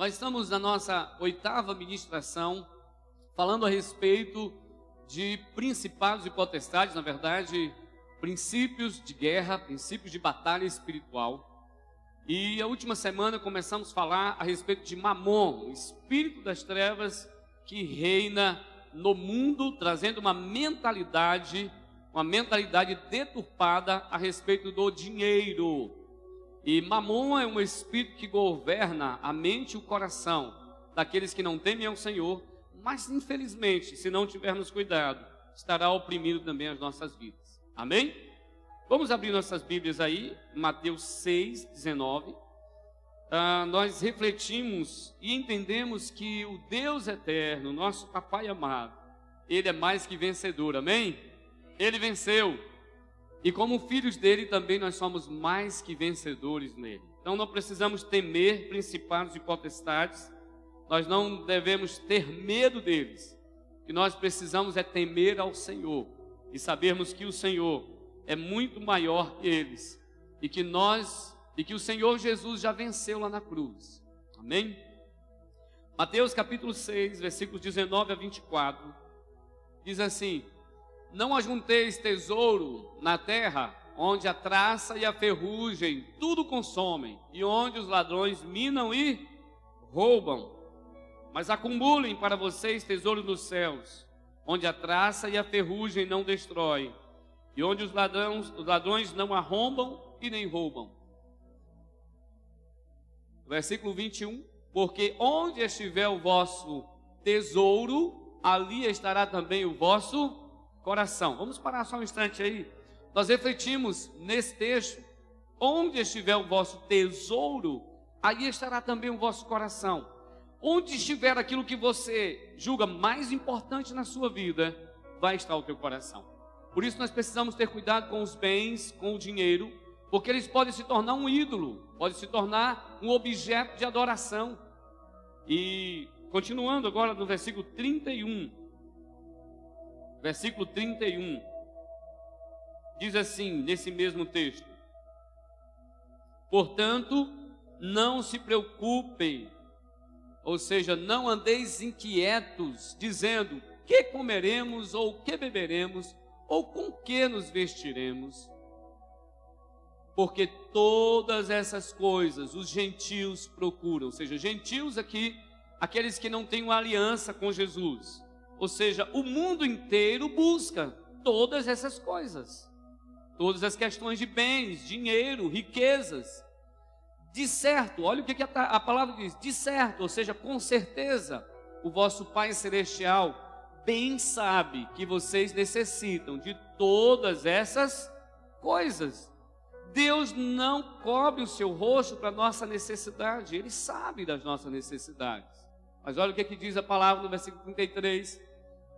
Nós estamos na nossa oitava ministração falando a respeito de principados e potestades, na verdade, princípios de guerra, princípios de batalha espiritual. E a última semana começamos a falar a respeito de Mamon, o espírito das trevas que reina no mundo, trazendo uma mentalidade, uma mentalidade deturpada a respeito do dinheiro. E Mamon é um espírito que governa a mente e o coração daqueles que não temem ao Senhor, mas infelizmente, se não tivermos cuidado, estará oprimindo também as nossas vidas. Amém? Vamos abrir nossas Bíblias aí, Mateus 6, 19. Ah, nós refletimos e entendemos que o Deus eterno, nosso Papai amado, Ele é mais que vencedor, amém? Ele venceu. E como filhos dele também nós somos mais que vencedores nele. Então não precisamos temer principados e potestades, nós não devemos ter medo deles. O que nós precisamos é temer ao Senhor e sabermos que o Senhor é muito maior que eles e que nós e que o Senhor Jesus já venceu lá na cruz. Amém? Mateus capítulo 6, versículos 19 a 24 diz assim: Não ajunteis tesouro na terra, onde a traça e a ferrugem tudo consomem, e onde os ladrões minam e roubam mas acumulem para vocês tesouro nos céus, onde a traça e a ferrugem não destroem, e onde os ladrões, os ladrões não arrombam e nem roubam. Versículo 21: Porque onde estiver o vosso tesouro, ali estará também o vosso coração. Vamos parar só um instante aí. Nós refletimos nesse texto: onde estiver o vosso tesouro, aí estará também o vosso coração. Onde estiver aquilo que você julga mais importante na sua vida, vai estar o teu coração. Por isso nós precisamos ter cuidado com os bens, com o dinheiro, porque eles podem se tornar um ídolo, podem se tornar um objeto de adoração. E continuando agora no versículo 31, versículo 31, diz assim, nesse mesmo texto: Portanto, não se preocupem ou seja, não andeis inquietos, dizendo: que comeremos, ou que beberemos, ou com que nos vestiremos? Porque todas essas coisas os gentios procuram, ou seja, gentios aqui, aqueles que não têm uma aliança com Jesus. Ou seja, o mundo inteiro busca todas essas coisas. Todas as questões de bens, dinheiro, riquezas. De certo, olha o que a palavra diz: de certo, ou seja, com certeza, o vosso Pai Celestial bem sabe que vocês necessitam de todas essas coisas. Deus não cobre o seu rosto para nossa necessidade, Ele sabe das nossas necessidades. Mas olha o que, que diz a palavra no versículo 33: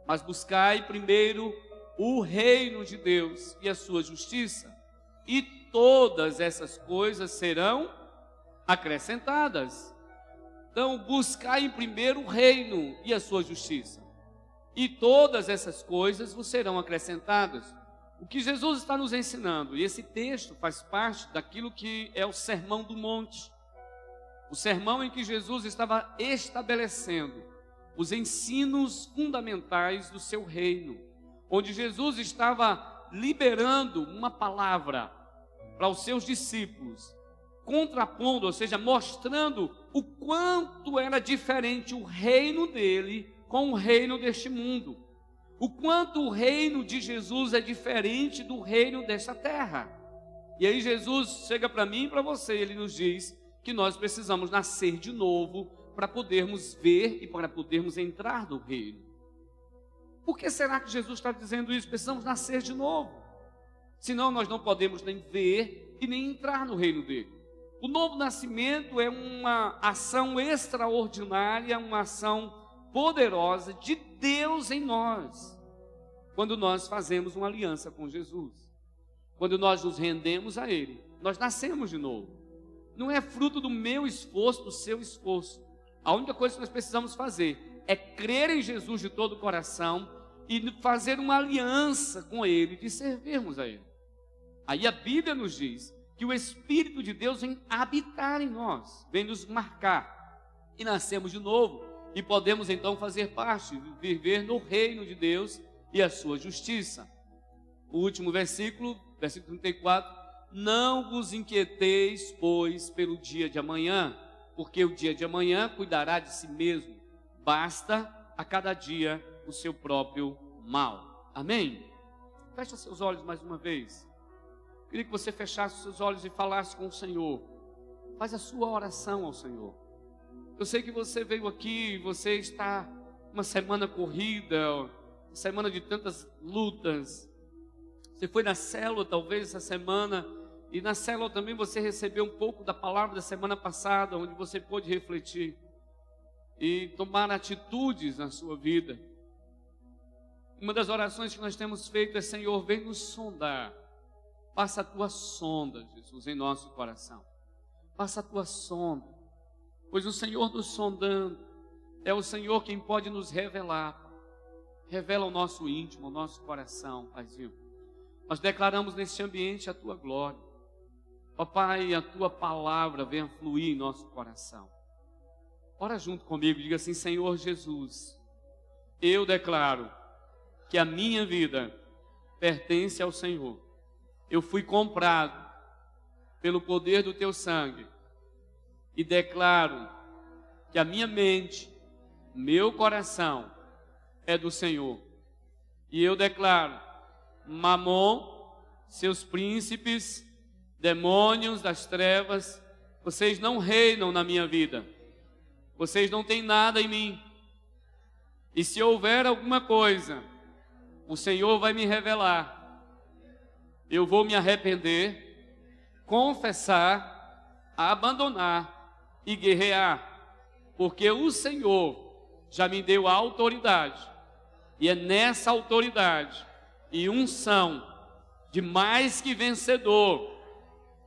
Mas buscai primeiro o reino de Deus e a sua justiça, e todas essas coisas serão acrescentadas. Então, buscai em primeiro o reino e a sua justiça, e todas essas coisas vos serão acrescentadas. O que Jesus está nos ensinando, e esse texto faz parte daquilo que é o sermão do monte, o sermão em que Jesus estava estabelecendo os ensinos fundamentais do seu reino, onde Jesus estava liberando uma palavra para os seus discípulos contrapondo, ou seja, mostrando o quanto era diferente o reino dele com o reino deste mundo. O quanto o reino de Jesus é diferente do reino desta terra. E aí Jesus chega para mim e para você, ele nos diz que nós precisamos nascer de novo para podermos ver e para podermos entrar no reino. Por que será que Jesus está dizendo isso? Precisamos nascer de novo. Senão nós não podemos nem ver e nem entrar no reino dele. O novo nascimento é uma ação extraordinária, uma ação poderosa de Deus em nós, quando nós fazemos uma aliança com Jesus, quando nós nos rendemos a Ele, nós nascemos de novo. Não é fruto do meu esforço, do seu esforço. A única coisa que nós precisamos fazer é crer em Jesus de todo o coração e fazer uma aliança com Ele, de servirmos a Ele. Aí a Bíblia nos diz que o Espírito de Deus vem habitar em nós, vem nos marcar. e nascemos de novo e podemos então fazer parte, viver no reino de Deus e a sua justiça. O último versículo, versículo 34, não vos inquieteis, pois, pelo dia de amanhã, porque o dia de amanhã cuidará de si mesmo. Basta a cada dia o seu próprio mal. Amém? Feche seus olhos mais uma vez. Queria que você fechasse seus olhos e falasse com o Senhor. Faz a sua oração ao Senhor. Eu sei que você veio aqui, você está uma semana corrida, uma semana de tantas lutas. Você foi na célula talvez essa semana e na célula também você recebeu um pouco da palavra da semana passada, onde você pôde refletir e tomar atitudes na sua vida. Uma das orações que nós temos feito é: Senhor, vem nos sondar. Passa a tua sonda, Jesus, em nosso coração. Passa a tua sonda. Pois o Senhor nos sondando é o Senhor quem pode nos revelar. Revela o nosso íntimo, o nosso coração, Paizinho. Nós declaramos neste ambiente a tua glória. Ó Pai, a tua palavra venha fluir em nosso coração. Ora junto comigo, diga assim: Senhor Jesus, eu declaro que a minha vida pertence ao Senhor. Eu fui comprado pelo poder do teu sangue e declaro que a minha mente, meu coração é do Senhor. E eu declaro: Mamon, seus príncipes, demônios das trevas, vocês não reinam na minha vida, vocês não têm nada em mim. E se houver alguma coisa, o Senhor vai me revelar. Eu vou me arrepender, confessar, abandonar e guerrear, porque o Senhor já me deu a autoridade, e é nessa autoridade e unção de mais que vencedor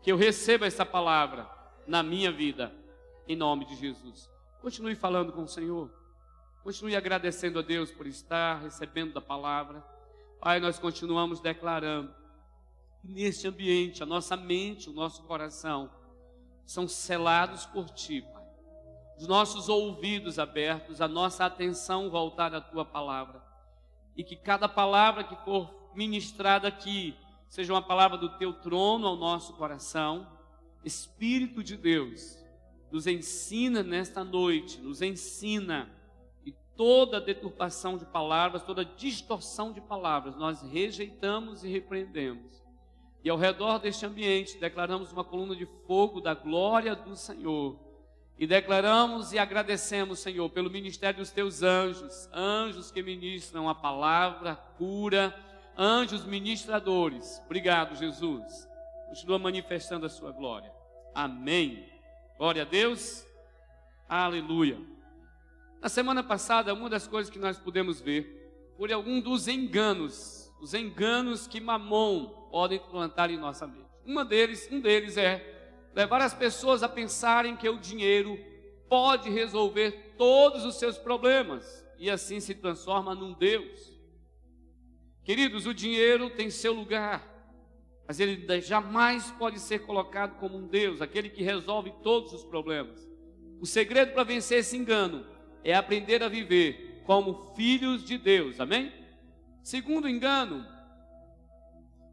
que eu receba essa palavra na minha vida, em nome de Jesus. Continue falando com o Senhor, continue agradecendo a Deus por estar recebendo da palavra. Pai, nós continuamos declarando que neste ambiente, a nossa mente, o nosso coração são selados por Ti, Pai. Os nossos ouvidos abertos, a nossa atenção voltada à Tua palavra. E que cada palavra que for ministrada aqui seja uma palavra do teu trono ao nosso coração. Espírito de Deus, nos ensina nesta noite, nos ensina e toda deturpação de palavras, toda distorção de palavras, nós rejeitamos e repreendemos. E ao redor deste ambiente, declaramos uma coluna de fogo da glória do Senhor. E declaramos e agradecemos, Senhor, pelo ministério dos teus anjos, anjos que ministram a palavra, a cura, anjos ministradores. Obrigado, Jesus. Continua manifestando a sua glória. Amém. Glória a Deus. Aleluia. Na semana passada, uma das coisas que nós pudemos ver foi algum dos enganos, os enganos que Mamon pode plantar em nossa mente. Uma deles, um deles é levar as pessoas a pensarem que o dinheiro pode resolver todos os seus problemas e assim se transforma num Deus. Queridos, o dinheiro tem seu lugar, mas ele jamais pode ser colocado como um Deus, aquele que resolve todos os problemas. O segredo para vencer esse engano é aprender a viver como filhos de Deus, amém? Segundo engano,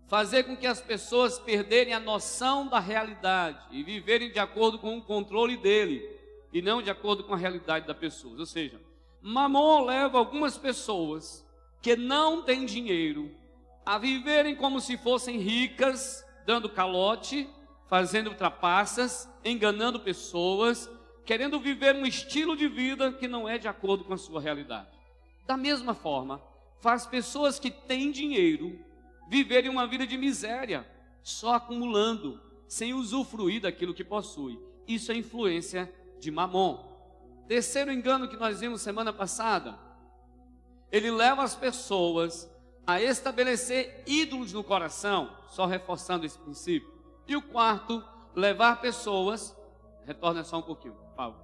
fazer com que as pessoas perderem a noção da realidade e viverem de acordo com o controle dele e não de acordo com a realidade da pessoa. Ou seja, Mamon leva algumas pessoas que não têm dinheiro a viverem como se fossem ricas, dando calote, fazendo trapaças, enganando pessoas, querendo viver um estilo de vida que não é de acordo com a sua realidade. Da mesma forma, faz pessoas que têm dinheiro viverem uma vida de miséria, só acumulando, sem usufruir daquilo que possui. Isso é influência de Mamon. Terceiro engano que nós vimos semana passada, ele leva as pessoas a estabelecer ídolos no coração, só reforçando esse princípio. E o quarto, levar pessoas, retorna só um pouquinho, favor.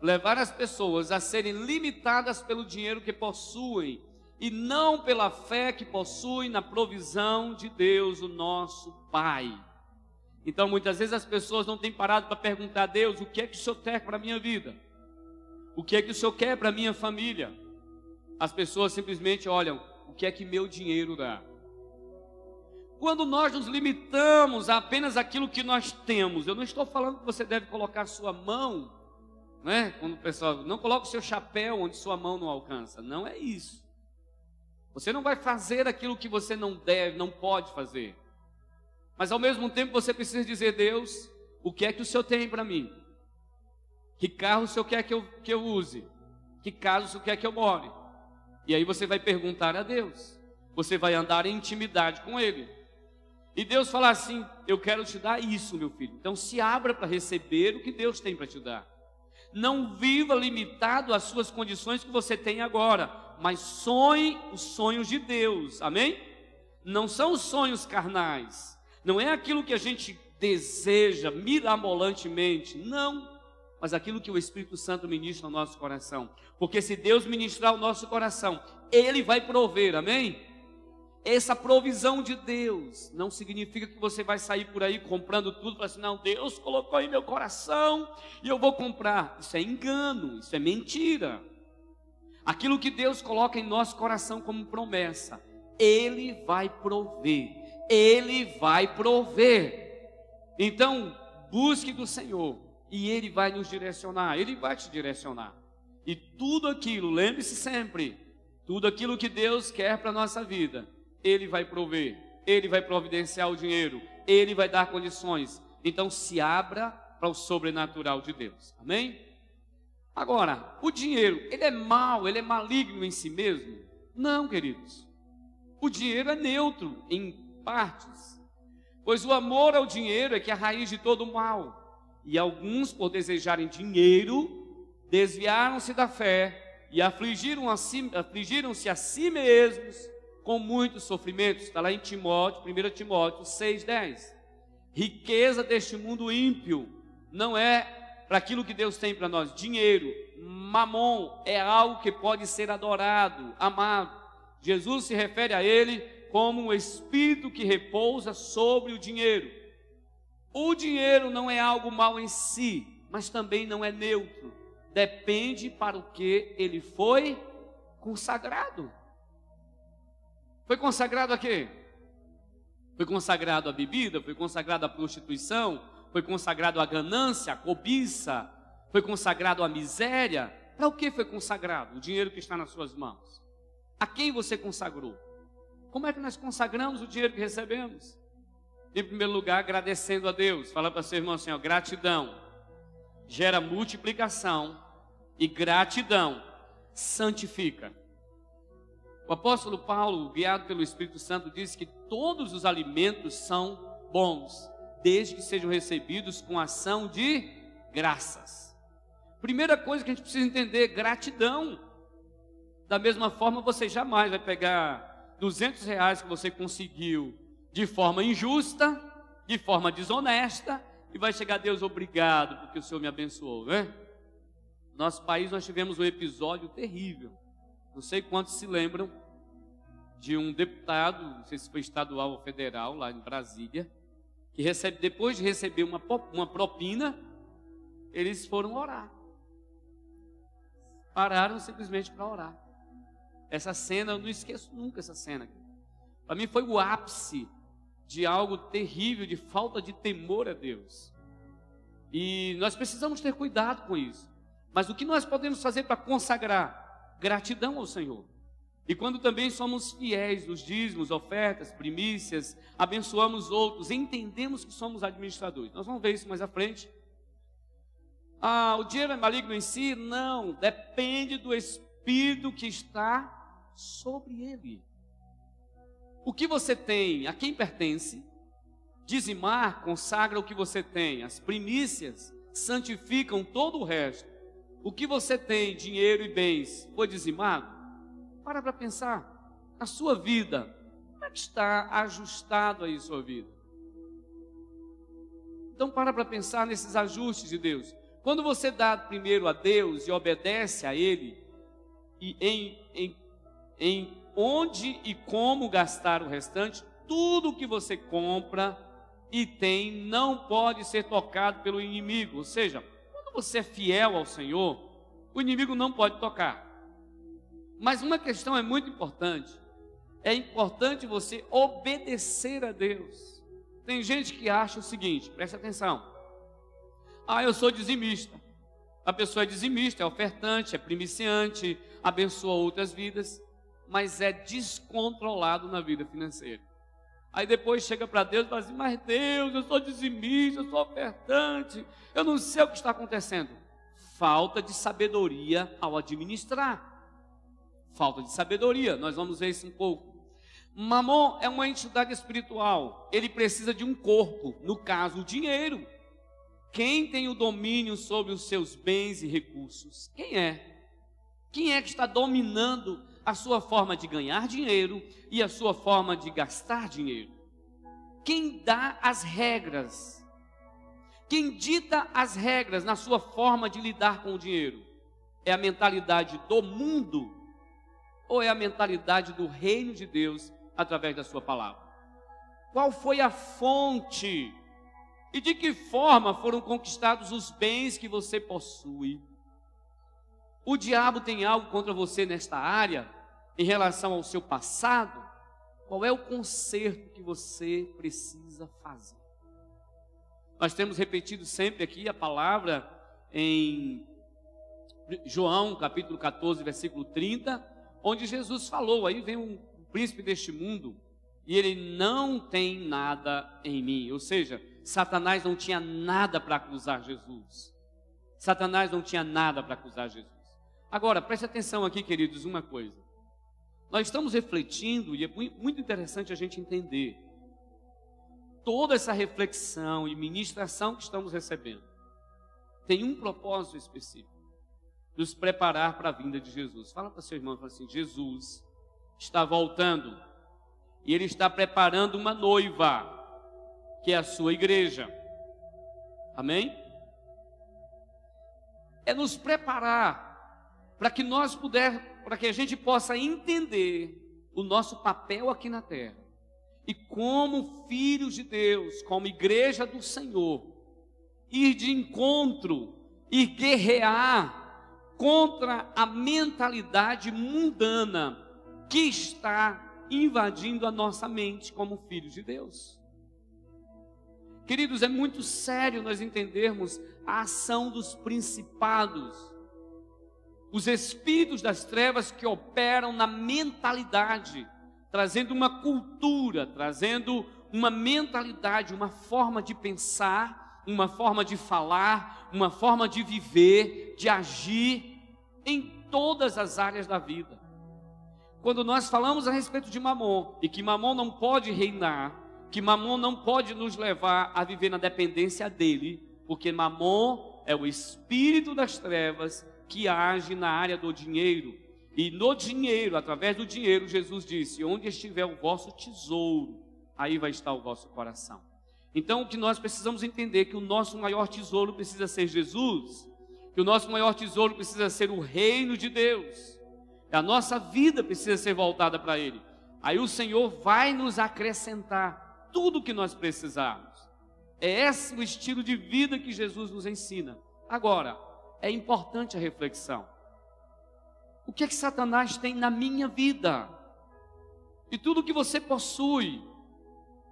Levar as pessoas a serem limitadas pelo dinheiro que possuem e não pela fé que possuem na provisão de Deus, o nosso Pai. Então, muitas vezes as pessoas não têm parado para perguntar a Deus: o que é que o Senhor quer para a minha vida? O que é que o Senhor quer para a minha família? As pessoas simplesmente olham o que é que meu dinheiro dá. Quando nós nos limitamos a apenas aquilo que nós temos, eu não estou falando que você deve colocar sua mão, né? Quando o pessoal não coloca o seu chapéu onde sua mão não alcança. Não é isso. Você não vai fazer aquilo que você não deve, não pode fazer. Mas ao mesmo tempo você precisa dizer, Deus, o que é que o Senhor tem para mim? Que carro o Senhor quer que eu, que eu use? Que casa o Senhor quer que eu more? E aí você vai perguntar a Deus. Você vai andar em intimidade com Ele. E Deus fala assim: Eu quero te dar isso, meu filho. Então se abra para receber o que Deus tem para te dar. Não viva limitado às suas condições que você tem agora, mas sonhe os sonhos de Deus. Amém? Não são os sonhos carnais. Não é aquilo que a gente deseja mirabolantemente. Não. Mas aquilo que o Espírito Santo ministra no nosso coração. Porque se Deus ministrar o nosso coração, Ele vai prover. Amém? Essa provisão de Deus não significa que você vai sair por aí comprando tudo para assim, não, Deus colocou em meu coração e eu vou comprar. Isso é engano, isso é mentira. Aquilo que Deus coloca em nosso coração como promessa, Ele vai prover, Ele vai prover. Então, busque do Senhor e Ele vai nos direcionar, Ele vai te direcionar. E tudo aquilo, lembre-se sempre, tudo aquilo que Deus quer para a nossa vida, ele vai prover, Ele vai providenciar o dinheiro, Ele vai dar condições. Então se abra para o sobrenatural de Deus. Amém? Agora, o dinheiro, ele é mau, ele é maligno em si mesmo? Não, queridos. O dinheiro é neutro em partes. Pois o amor ao dinheiro é que é a raiz de todo o mal. E alguns, por desejarem dinheiro, desviaram-se da fé e afligiram-se afligiram a si mesmos com muitos sofrimentos. Está lá em Timóteo, 1 Timóteo 6,10. Riqueza deste mundo ímpio não é para aquilo que Deus tem para nós. Dinheiro, mamon é algo que pode ser adorado, amado. Jesus se refere a ele como um espírito que repousa sobre o dinheiro. O dinheiro não é algo mal em si, mas também não é neutro. Depende para o que ele foi consagrado. Foi consagrado a quê? Foi consagrado à bebida, foi consagrado à prostituição, foi consagrado à ganância, à cobiça, foi consagrado à miséria. Para o que foi consagrado o dinheiro que está nas suas mãos? A quem você consagrou? Como é que nós consagramos o dinheiro que recebemos? Em primeiro lugar, agradecendo a Deus. Fala para seu irmão assim: ó, gratidão gera multiplicação e gratidão santifica. O apóstolo Paulo, guiado pelo Espírito Santo, diz que todos os alimentos são bons, desde que sejam recebidos com ação de graças. Primeira coisa que a gente precisa entender: gratidão. Da mesma forma, você jamais vai pegar 200 reais que você conseguiu de forma injusta, de forma desonesta, e vai chegar a Deus obrigado porque o Senhor me abençoou, né? Nosso país nós tivemos um episódio terrível não sei quantos se lembram de um deputado, não sei se foi estadual ou federal, lá em Brasília, que recebe, depois de receber uma, uma propina, eles foram orar. Pararam simplesmente para orar. Essa cena, eu não esqueço nunca essa cena. Para mim foi o ápice de algo terrível, de falta de temor a Deus. E nós precisamos ter cuidado com isso. Mas o que nós podemos fazer para consagrar? gratidão ao Senhor. E quando também somos fiéis nos dízimos, ofertas, primícias, abençoamos outros, entendemos que somos administradores. Nós vamos ver isso mais à frente. Ah, o dinheiro é maligno em si? Não, depende do espírito que está sobre ele. O que você tem, a quem pertence? Dizimar consagra o que você tem, as primícias santificam todo o resto o que você tem, dinheiro e bens, foi dizimado? Para para pensar. A sua vida, como é que está ajustado aí sua vida? Então para para pensar nesses ajustes de Deus. Quando você dá primeiro a Deus e obedece a Ele, e em, em, em onde e como gastar o restante, tudo que você compra e tem não pode ser tocado pelo inimigo. Ou seja, você é fiel ao Senhor, o inimigo não pode tocar. Mas uma questão é muito importante. É importante você obedecer a Deus. Tem gente que acha o seguinte, preste atenção. Ah, eu sou dizimista. A pessoa é dizimista, é ofertante, é primiciante, abençoa outras vidas, mas é descontrolado na vida financeira. Aí depois chega para Deus e fala assim: Mas Deus, eu sou dizimista, eu sou ofertante, eu não sei o que está acontecendo. Falta de sabedoria ao administrar. Falta de sabedoria, nós vamos ver isso um pouco. Mamon é uma entidade espiritual, ele precisa de um corpo, no caso, o dinheiro. Quem tem o domínio sobre os seus bens e recursos? Quem é? Quem é que está dominando a sua forma de ganhar dinheiro e a sua forma de gastar dinheiro? Quem dá as regras? Quem dita as regras na sua forma de lidar com o dinheiro? É a mentalidade do mundo ou é a mentalidade do reino de Deus através da sua palavra? Qual foi a fonte e de que forma foram conquistados os bens que você possui? O diabo tem algo contra você nesta área, em relação ao seu passado? Qual é o conserto que você precisa fazer? Nós temos repetido sempre aqui a palavra em João, capítulo 14, versículo 30, onde Jesus falou: aí vem um príncipe deste mundo e ele não tem nada em mim. Ou seja, Satanás não tinha nada para acusar Jesus. Satanás não tinha nada para acusar Jesus. Agora, preste atenção aqui, queridos, uma coisa. Nós estamos refletindo, e é muito interessante a gente entender toda essa reflexão e ministração que estamos recebendo. Tem um propósito específico: nos preparar para a vinda de Jesus. Fala para seu irmão, fala assim: Jesus está voltando e ele está preparando uma noiva que é a sua igreja. Amém? É nos preparar para que nós puder, para que a gente possa entender o nosso papel aqui na terra. E como filhos de Deus, como igreja do Senhor, ir de encontro e guerrear contra a mentalidade mundana que está invadindo a nossa mente como filhos de Deus. Queridos, é muito sério nós entendermos a ação dos principados, os espíritos das trevas que operam na mentalidade, trazendo uma cultura, trazendo uma mentalidade, uma forma de pensar, uma forma de falar, uma forma de viver, de agir em todas as áreas da vida. Quando nós falamos a respeito de Mamon e que Mamon não pode reinar, que Mamon não pode nos levar a viver na dependência dele, porque Mamon é o espírito das trevas que age na área do dinheiro. E no dinheiro, através do dinheiro, Jesus disse: Onde estiver o vosso tesouro, aí vai estar o vosso coração. Então, o que nós precisamos entender é que o nosso maior tesouro precisa ser Jesus, que o nosso maior tesouro precisa ser o reino de Deus. A nossa vida precisa ser voltada para Ele. Aí o Senhor vai nos acrescentar tudo o que nós precisarmos. É esse o estilo de vida que Jesus nos ensina. Agora, é importante a reflexão. O que é que Satanás tem na minha vida? E tudo que você possui,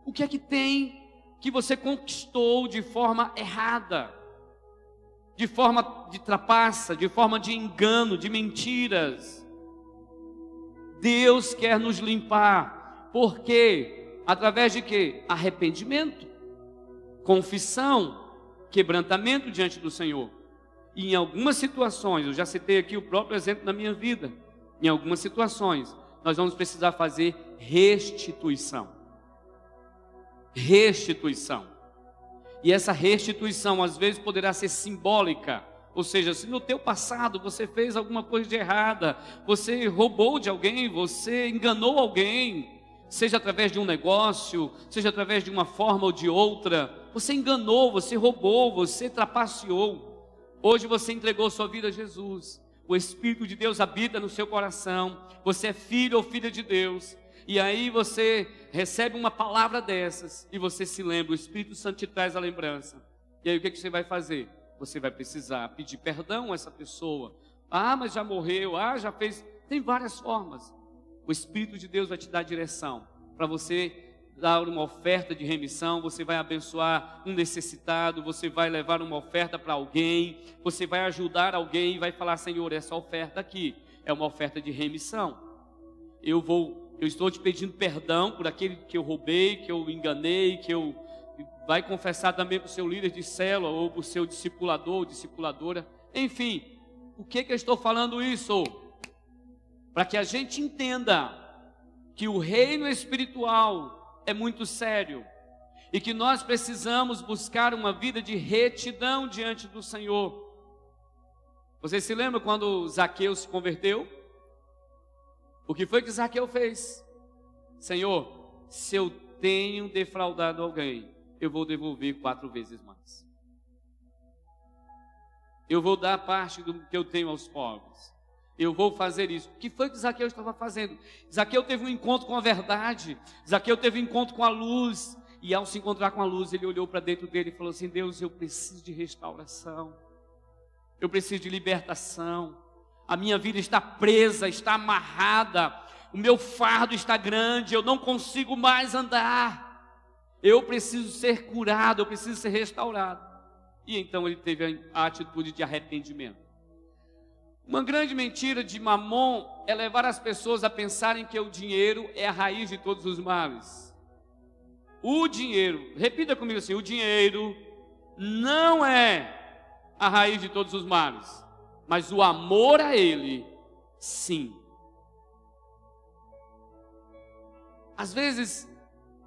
o que é que tem que você conquistou de forma errada? De forma de trapaça, de forma de engano, de mentiras. Deus quer nos limpar, porque Através de quê? Arrependimento, confissão, quebrantamento diante do Senhor. E em algumas situações, eu já citei aqui o próprio exemplo da minha vida, em algumas situações, nós vamos precisar fazer restituição. Restituição. E essa restituição às vezes poderá ser simbólica, ou seja, se no teu passado você fez alguma coisa de errada, você roubou de alguém, você enganou alguém, seja através de um negócio, seja através de uma forma ou de outra, você enganou, você roubou, você trapaceou. Hoje você entregou sua vida a Jesus. O Espírito de Deus habita no seu coração. Você é filho ou filha de Deus. E aí você recebe uma palavra dessas e você se lembra, o Espírito Santo te traz a lembrança. E aí o que, que você vai fazer? Você vai precisar pedir perdão a essa pessoa, Ah, mas já morreu, ah, já fez. Tem várias formas. O Espírito de Deus vai te dar direção para você dar uma oferta de remissão, você vai abençoar um necessitado, você vai levar uma oferta para alguém, você vai ajudar alguém e vai falar: Senhor, essa oferta aqui é uma oferta de remissão. Eu vou, eu estou te pedindo perdão por aquele que eu roubei, que eu enganei, que eu vai confessar também para o seu líder de célula ou para o seu discipulador ou discipuladora. Enfim, o que que eu estou falando isso? Para que a gente entenda que o reino espiritual é muito sério e que nós precisamos buscar uma vida de retidão diante do Senhor. Você se lembra quando Zaqueu se converteu? O que foi que Zaqueu fez? Senhor, se eu tenho defraudado alguém, eu vou devolver quatro vezes mais. Eu vou dar parte do que eu tenho aos pobres eu vou fazer isso. O que foi que Zaqueu estava fazendo? Zaqueu teve um encontro com a verdade, Zaqueu teve um encontro com a luz, e ao se encontrar com a luz, ele olhou para dentro dele e falou assim: Deus, eu preciso de restauração, eu preciso de libertação, a minha vida está presa, está amarrada, o meu fardo está grande, eu não consigo mais andar, eu preciso ser curado, eu preciso ser restaurado. E então ele teve a atitude de arrependimento. Uma grande mentira de Mamon é levar as pessoas a pensarem que o dinheiro é a raiz de todos os males. O dinheiro, repita comigo assim: o dinheiro não é a raiz de todos os males, mas o amor a ele, sim. Às vezes,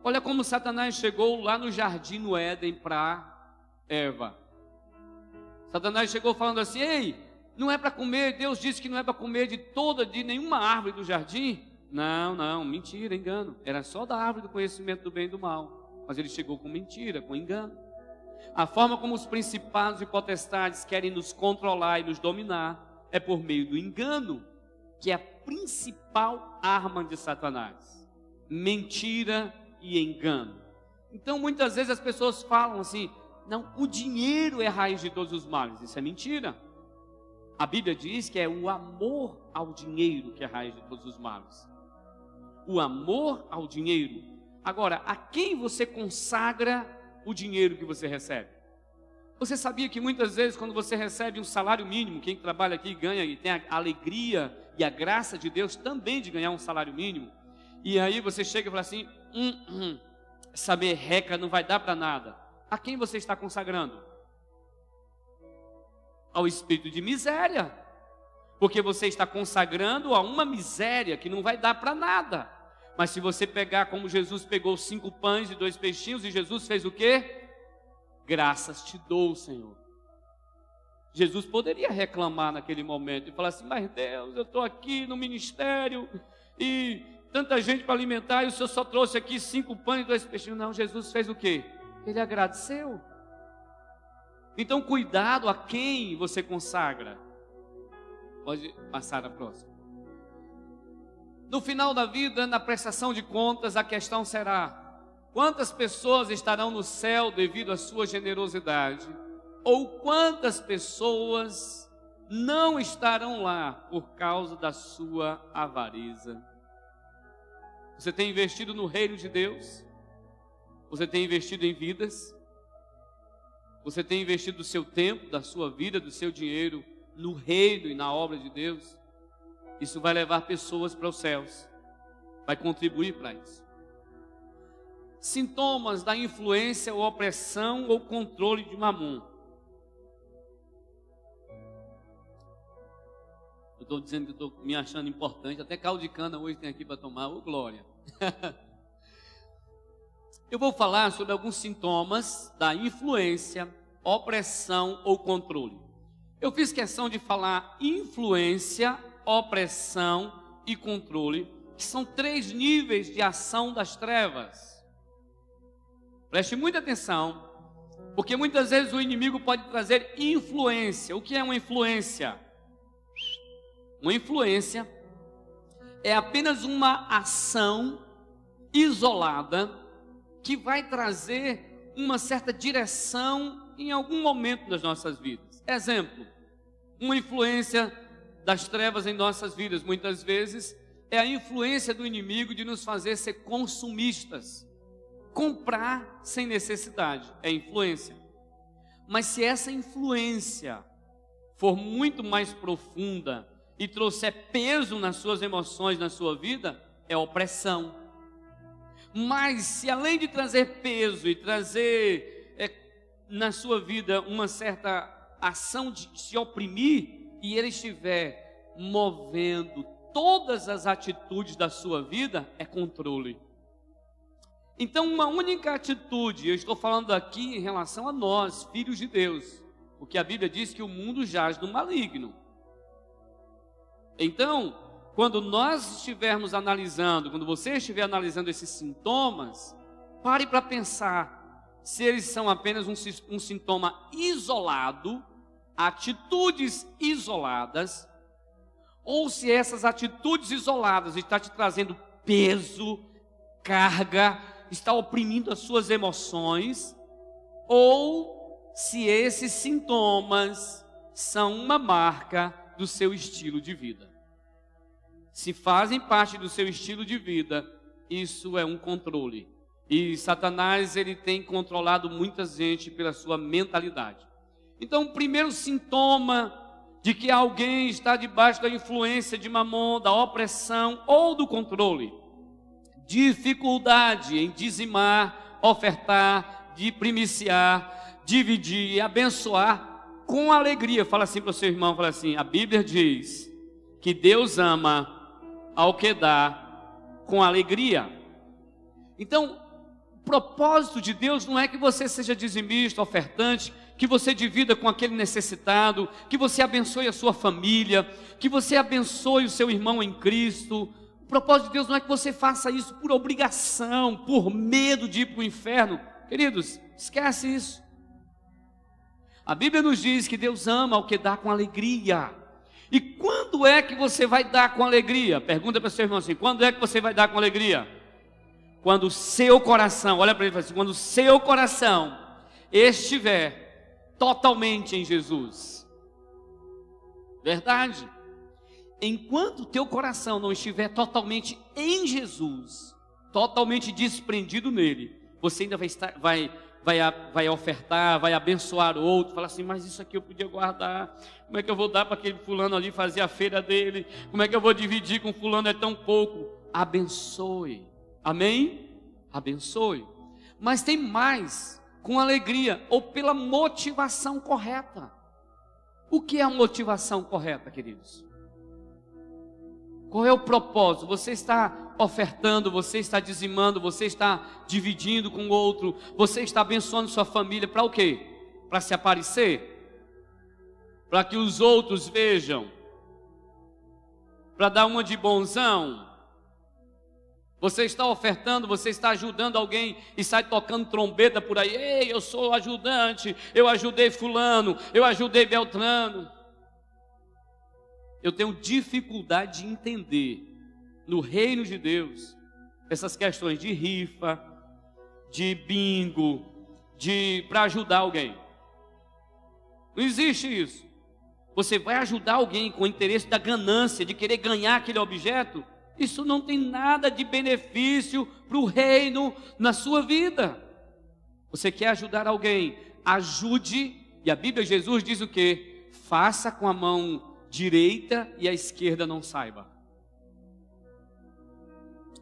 olha como Satanás chegou lá no jardim no Éden para Eva. Satanás chegou falando assim: Ei, não é para comer, Deus disse que não é para comer de toda, de nenhuma árvore do jardim. Não, não, mentira, engano. Era só da árvore do conhecimento do bem e do mal. Mas ele chegou com mentira, com engano. A forma como os principados e potestades querem nos controlar e nos dominar é por meio do engano, que é a principal arma de Satanás. Mentira e engano. Então muitas vezes as pessoas falam assim: não, o dinheiro é a raiz de todos os males. Isso é mentira. A Bíblia diz que é o amor ao dinheiro que é a raiz de todos os males. O amor ao dinheiro. Agora, a quem você consagra o dinheiro que você recebe? Você sabia que muitas vezes, quando você recebe um salário mínimo, quem trabalha aqui ganha e tem a alegria e a graça de Deus também de ganhar um salário mínimo, e aí você chega e fala assim: hum, hum, essa merreca não vai dar para nada. A quem você está consagrando? Ao espírito de miséria, porque você está consagrando a uma miséria que não vai dar para nada. Mas se você pegar como Jesus pegou cinco pães e dois peixinhos, e Jesus fez o quê? Graças te dou, Senhor. Jesus poderia reclamar naquele momento e falar assim: Mas Deus, eu estou aqui no ministério e tanta gente para alimentar e o Senhor só trouxe aqui cinco pães e dois peixinhos. Não, Jesus fez o quê? Ele agradeceu. Então, cuidado a quem você consagra. Pode passar a próxima. No final da vida, na prestação de contas, a questão será: quantas pessoas estarão no céu devido à sua generosidade? Ou quantas pessoas não estarão lá por causa da sua avareza? Você tem investido no reino de Deus? Você tem investido em vidas? Você tem investido o seu tempo, da sua vida, do seu dinheiro no reino e na obra de Deus? Isso vai levar pessoas para os céus, vai contribuir para isso. Sintomas da influência ou opressão ou controle de mamon. Eu estou dizendo que estou me achando importante, até caldo de cana hoje tem aqui para tomar, ô glória. Eu vou falar sobre alguns sintomas da influência, opressão ou controle. Eu fiz questão de falar influência, opressão e controle, que são três níveis de ação das trevas. Preste muita atenção, porque muitas vezes o inimigo pode trazer influência. O que é uma influência? Uma influência é apenas uma ação isolada que vai trazer uma certa direção em algum momento das nossas vidas. Exemplo, uma influência das trevas em nossas vidas, muitas vezes, é a influência do inimigo de nos fazer ser consumistas. Comprar sem necessidade é influência. Mas se essa influência for muito mais profunda e trouxer peso nas suas emoções, na sua vida, é opressão. Mas se além de trazer peso e trazer é, na sua vida uma certa ação de se oprimir, e ele estiver movendo todas as atitudes da sua vida, é controle. Então, uma única atitude, eu estou falando aqui em relação a nós, filhos de Deus, porque a Bíblia diz que o mundo jaz no maligno. Então, quando nós estivermos analisando, quando você estiver analisando esses sintomas, pare para pensar se eles são apenas um, um sintoma isolado, atitudes isoladas, ou se essas atitudes isoladas estão te trazendo peso, carga, está oprimindo as suas emoções, ou se esses sintomas são uma marca do seu estilo de vida. Se fazem parte do seu estilo de vida, isso é um controle. E Satanás ele tem controlado muita gente pela sua mentalidade. Então, o primeiro sintoma de que alguém está debaixo da influência de mamon, da opressão ou do controle, dificuldade em dizimar, ofertar, de primiciar, dividir abençoar com alegria. Fala assim para o seu irmão, fala assim: a Bíblia diz que Deus ama ao que dá com alegria. Então, o propósito de Deus não é que você seja dizimista, ofertante, que você divida com aquele necessitado, que você abençoe a sua família, que você abençoe o seu irmão em Cristo. O propósito de Deus não é que você faça isso por obrigação, por medo de ir para o inferno. Queridos, esquece isso. A Bíblia nos diz que Deus ama o que dá com alegria. E quando é que você vai dar com alegria? Pergunta para o seu irmão assim: quando é que você vai dar com alegria? Quando o seu coração, olha para ele e fala assim: quando o seu coração estiver totalmente em Jesus. Verdade? Enquanto o teu coração não estiver totalmente em Jesus, totalmente desprendido nele, você ainda vai, estar, vai vai, vai ofertar, vai abençoar outro, fala assim, mas isso aqui eu podia guardar, como é que eu vou dar para aquele fulano ali fazer a feira dele, como é que eu vou dividir com fulano, é tão pouco, abençoe, amém? Abençoe, mas tem mais, com alegria, ou pela motivação correta, o que é a motivação correta, queridos? Qual é o propósito? Você está ofertando, você está dizimando, você está dividindo com o outro, você está abençoando sua família para o quê? Para se aparecer? Para que os outros vejam? Para dar uma de bonzão? Você está ofertando, você está ajudando alguém e sai tocando trombeta por aí. Ei, eu sou ajudante, eu ajudei Fulano, eu ajudei Beltrano eu tenho dificuldade de entender no reino de Deus essas questões de rifa, de bingo, de para ajudar alguém. Não existe isso. Você vai ajudar alguém com o interesse da ganância, de querer ganhar aquele objeto, isso não tem nada de benefício para o reino na sua vida. Você quer ajudar alguém, ajude, e a Bíblia Jesus diz o que? Faça com a mão direita e a esquerda não saiba.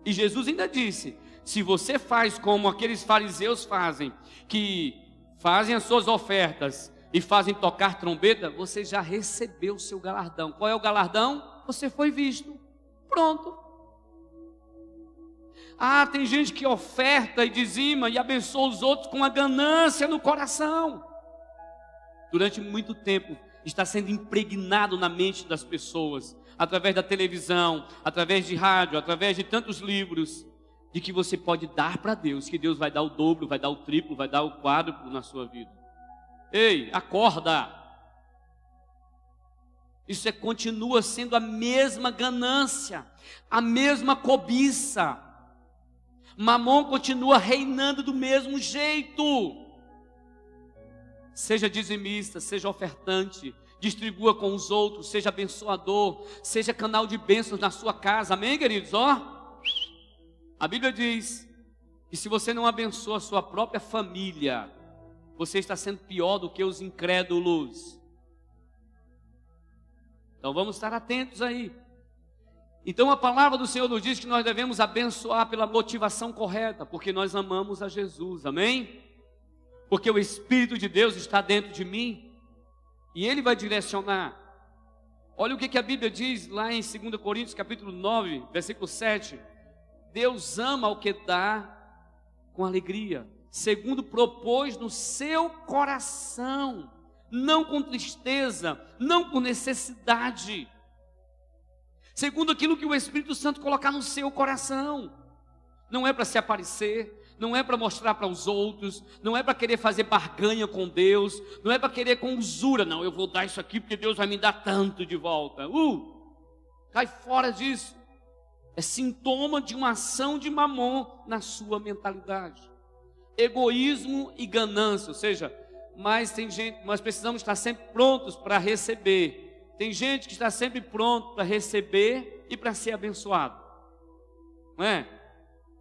E Jesus ainda disse: se você faz como aqueles fariseus fazem, que fazem as suas ofertas e fazem tocar trombeta, você já recebeu o seu galardão. Qual é o galardão? Você foi visto. Pronto. Ah, tem gente que oferta e dizima e abençoa os outros com a ganância no coração. Durante muito tempo, está sendo impregnado na mente das pessoas, através da televisão, através de rádio, através de tantos livros, de que você pode dar para Deus, que Deus vai dar o dobro, vai dar o triplo, vai dar o quádruplo na sua vida. Ei, acorda! Isso é, continua sendo a mesma ganância, a mesma cobiça. Mamon continua reinando do mesmo jeito seja dizimista, seja ofertante, distribua com os outros, seja abençoador, seja canal de bênçãos na sua casa, amém, queridos? Ó, a Bíblia diz que se você não abençoa a sua própria família, você está sendo pior do que os incrédulos. Então vamos estar atentos aí. Então a palavra do Senhor nos diz que nós devemos abençoar pela motivação correta, porque nós amamos a Jesus, amém? Porque o Espírito de Deus está dentro de mim e ele vai direcionar. Olha o que, que a Bíblia diz lá em 2 Coríntios capítulo 9, versículo 7. Deus ama o que dá com alegria, segundo propôs no seu coração, não com tristeza, não com necessidade, segundo aquilo que o Espírito Santo colocar no seu coração. Não é para se aparecer, não é para mostrar para os outros, não é para querer fazer barganha com Deus, não é para querer com usura, não, eu vou dar isso aqui porque Deus vai me dar tanto de volta. Uh! Cai fora disso. É sintoma de uma ação de mamon na sua mentalidade. Egoísmo e ganância, ou seja, mas tem gente, nós precisamos estar sempre prontos para receber. Tem gente que está sempre pronto para receber e para ser abençoado. Não é?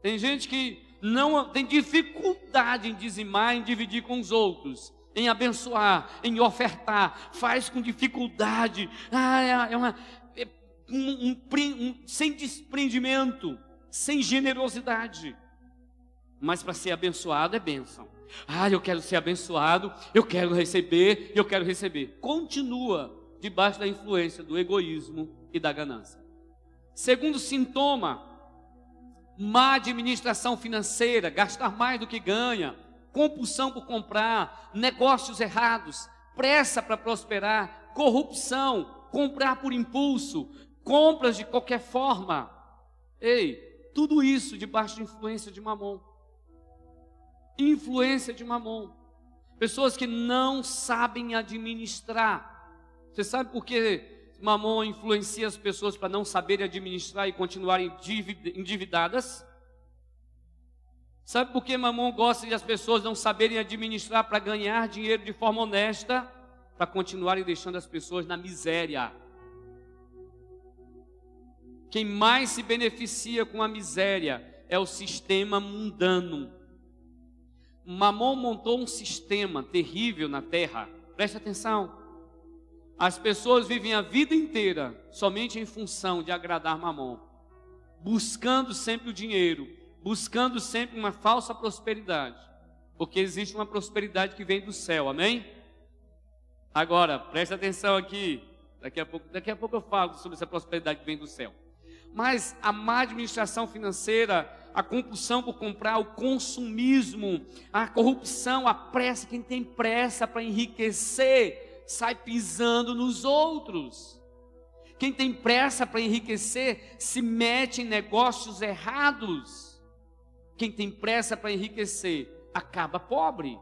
Tem gente que não tem dificuldade em dizimar, em dividir com os outros, em abençoar, em ofertar, faz com dificuldade, ah, é, é uma, é um, um, um, sem desprendimento, sem generosidade. Mas para ser abençoado é bênção. Ah, eu quero ser abençoado, eu quero receber, eu quero receber. Continua debaixo da influência do egoísmo e da ganância. Segundo sintoma má administração financeira, gastar mais do que ganha, compulsão por comprar, negócios errados, pressa para prosperar, corrupção, comprar por impulso, compras de qualquer forma. Ei, tudo isso debaixo de influência de mamon. Influência de mamon. Pessoas que não sabem administrar. Você sabe por que Mamon influencia as pessoas para não saberem administrar e continuarem endividadas? Sabe por que Mamon gosta de as pessoas não saberem administrar para ganhar dinheiro de forma honesta, para continuarem deixando as pessoas na miséria? Quem mais se beneficia com a miséria é o sistema mundano. Mamon montou um sistema terrível na terra. Preste atenção. As pessoas vivem a vida inteira somente em função de agradar Mamon, buscando sempre o dinheiro, buscando sempre uma falsa prosperidade, porque existe uma prosperidade que vem do céu, amém? Agora, preste atenção aqui, daqui a pouco, daqui a pouco eu falo sobre essa prosperidade que vem do céu. Mas a má administração financeira, a compulsão por comprar, o consumismo, a corrupção, a pressa, quem tem pressa para enriquecer, sai pisando nos outros. Quem tem pressa para enriquecer se mete em negócios errados. Quem tem pressa para enriquecer acaba pobre.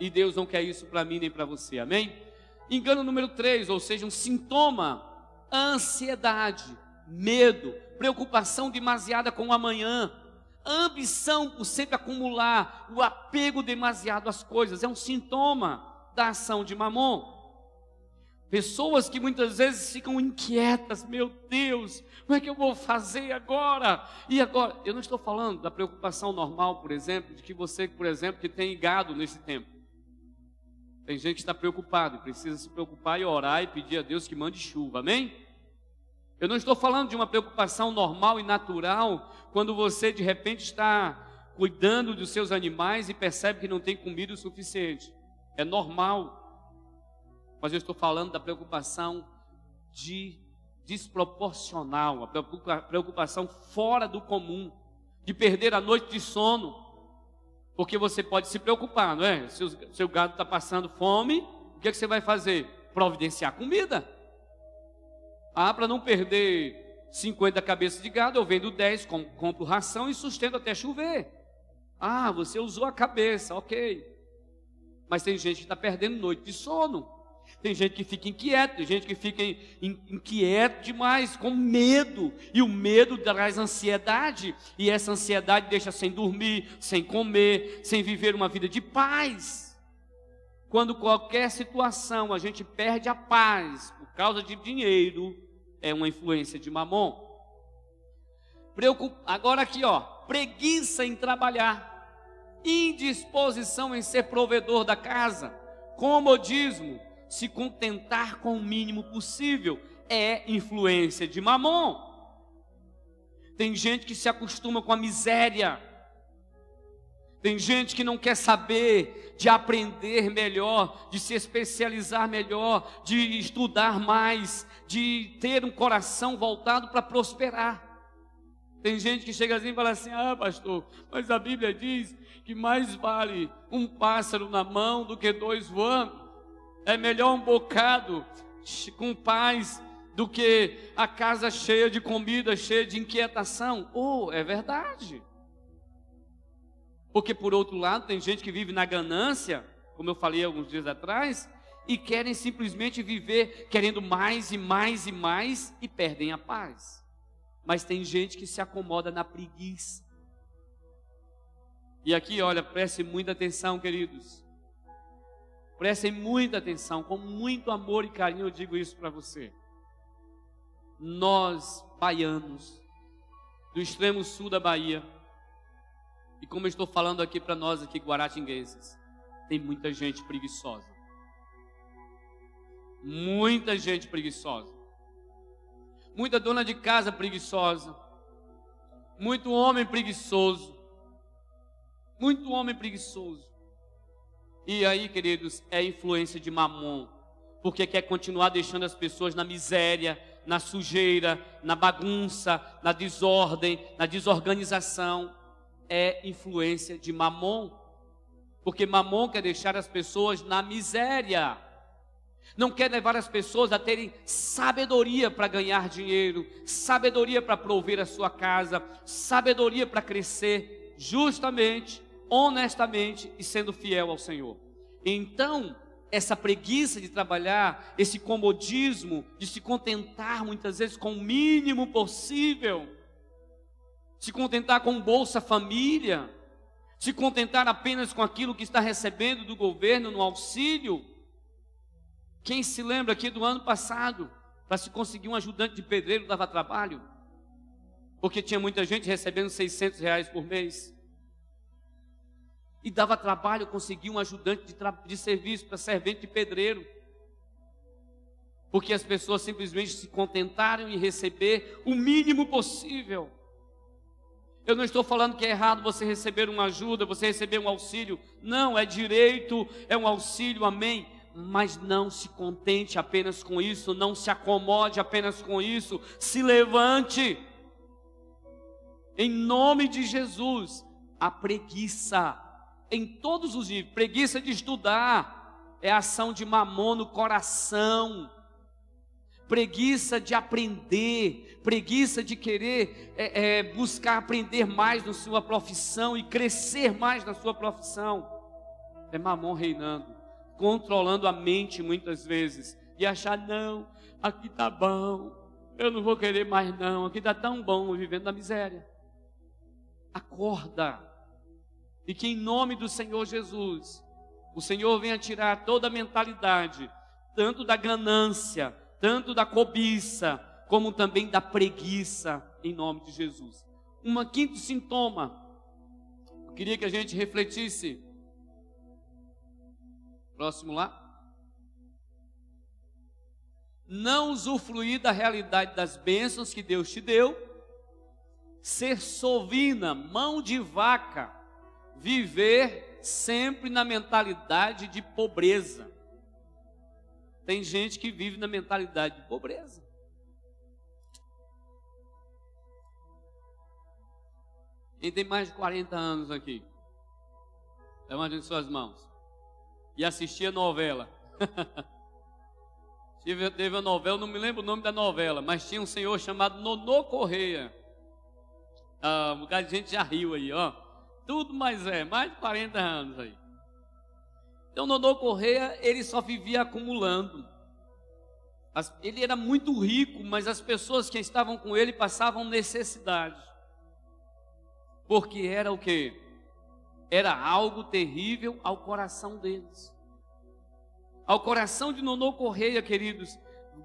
E Deus não quer isso para mim nem para você, amém? Engano número 3, ou seja, um sintoma: ansiedade, medo, preocupação demasiada com o amanhã, ambição por sempre acumular, o apego demasiado às coisas, é um sintoma da ação de Mamon. Pessoas que muitas vezes ficam inquietas, meu Deus, como é que eu vou fazer agora? E agora? Eu não estou falando da preocupação normal, por exemplo, de que você, por exemplo, que tem gado nesse tempo. Tem gente que está preocupado, precisa se preocupar e orar e pedir a Deus que mande chuva, amém? Eu não estou falando de uma preocupação normal e natural quando você de repente está cuidando dos seus animais e percebe que não tem comida o suficiente. É normal. Mas eu estou falando da preocupação de desproporcional, a preocupação fora do comum, de perder a noite de sono. Porque você pode se preocupar, não é? Se o seu gado está passando fome, o que, é que você vai fazer? Providenciar comida. Ah, para não perder 50 cabeças de gado, eu vendo 10, compro ração e sustento até chover. Ah, você usou a cabeça, ok. Mas tem gente que está perdendo noite de sono. Tem gente que fica inquieto, tem gente que fica inquieto demais, com medo. E o medo traz ansiedade. E essa ansiedade deixa sem dormir, sem comer, sem viver uma vida de paz. quando qualquer situação a gente perde a paz por causa de dinheiro, é uma influência de mamon. Agora aqui, ó, preguiça em trabalhar, indisposição em ser provedor da casa, comodismo, se contentar com o mínimo possível, é influência de mamon. Tem gente que se acostuma com a miséria. Tem gente que não quer saber de aprender melhor, de se especializar melhor, de estudar mais, de ter um coração voltado para prosperar. Tem gente que chega assim e fala assim: Ah, pastor, mas a Bíblia diz que mais vale um pássaro na mão do que dois voando. É melhor um bocado com paz do que a casa cheia de comida, cheia de inquietação. Oh, é verdade. Porque por outro lado, tem gente que vive na ganância, como eu falei alguns dias atrás, e querem simplesmente viver querendo mais e mais e mais e perdem a paz. Mas tem gente que se acomoda na preguiça. E aqui, olha, preste muita atenção, queridos. Prestem muita atenção, com muito amor e carinho eu digo isso para você nós, baianos, do extremo sul da Bahia, e como eu estou falando aqui para nós, aqui guaratinguenses, tem muita gente preguiçosa. Muita gente preguiçosa. Muita dona de casa preguiçosa. Muito homem preguiçoso. Muito homem preguiçoso. E aí, queridos, é influência de mamon. Porque quer continuar deixando as pessoas na miséria, na sujeira, na bagunça, na desordem, na desorganização, é influência de Mamon. Porque Mamon quer deixar as pessoas na miséria. Não quer levar as pessoas a terem sabedoria para ganhar dinheiro, sabedoria para prover a sua casa, sabedoria para crescer justamente, honestamente e sendo fiel ao Senhor. Então, essa preguiça de trabalhar, esse comodismo de se contentar muitas vezes com o mínimo possível, se contentar com Bolsa Família, se contentar apenas com aquilo que está recebendo do governo no auxílio. Quem se lembra aqui do ano passado, para se conseguir um ajudante de pedreiro dava trabalho? Porque tinha muita gente recebendo 600 reais por mês e dava trabalho conseguir um ajudante de, de serviço para servente de pedreiro. Porque as pessoas simplesmente se contentaram em receber o mínimo possível. Eu não estou falando que é errado você receber uma ajuda, você receber um auxílio. Não, é direito, é um auxílio, amém. Mas não se contente apenas com isso, não se acomode apenas com isso. Se levante. Em nome de Jesus, a preguiça em todos os níveis. Preguiça de estudar é ação de mamon no coração. Preguiça de aprender, preguiça de querer é, é, buscar aprender mais na sua profissão e crescer mais na sua profissão. É mamon reinando, controlando a mente muitas vezes e achar, não, aqui tá bom, eu não vou querer mais não, aqui tá tão bom vivendo na miséria. Acorda, e que em nome do Senhor Jesus, o Senhor venha tirar toda a mentalidade, tanto da ganância, tanto da cobiça, como também da preguiça, em nome de Jesus. Um quinto sintoma, eu queria que a gente refletisse. Próximo lá. Não usufruir da realidade das bênçãos que Deus te deu, ser sovina, mão de vaca, viver sempre na mentalidade de pobreza. Tem gente que vive na mentalidade de pobreza. Quem tem mais de 40 anos aqui? Levante suas mãos. E assistia novela. teve, teve uma novela, não me lembro o nome da novela, mas tinha um senhor chamado Nonô Correia. Ah, um bocado de gente já riu aí, ó. Tudo mais é, mais de 40 anos aí. Então, Nodô Correia, ele só vivia acumulando. Ele era muito rico, mas as pessoas que estavam com ele passavam necessidade. Porque era o que? Era algo terrível ao coração deles. ao coração de Nonô Correia, queridos,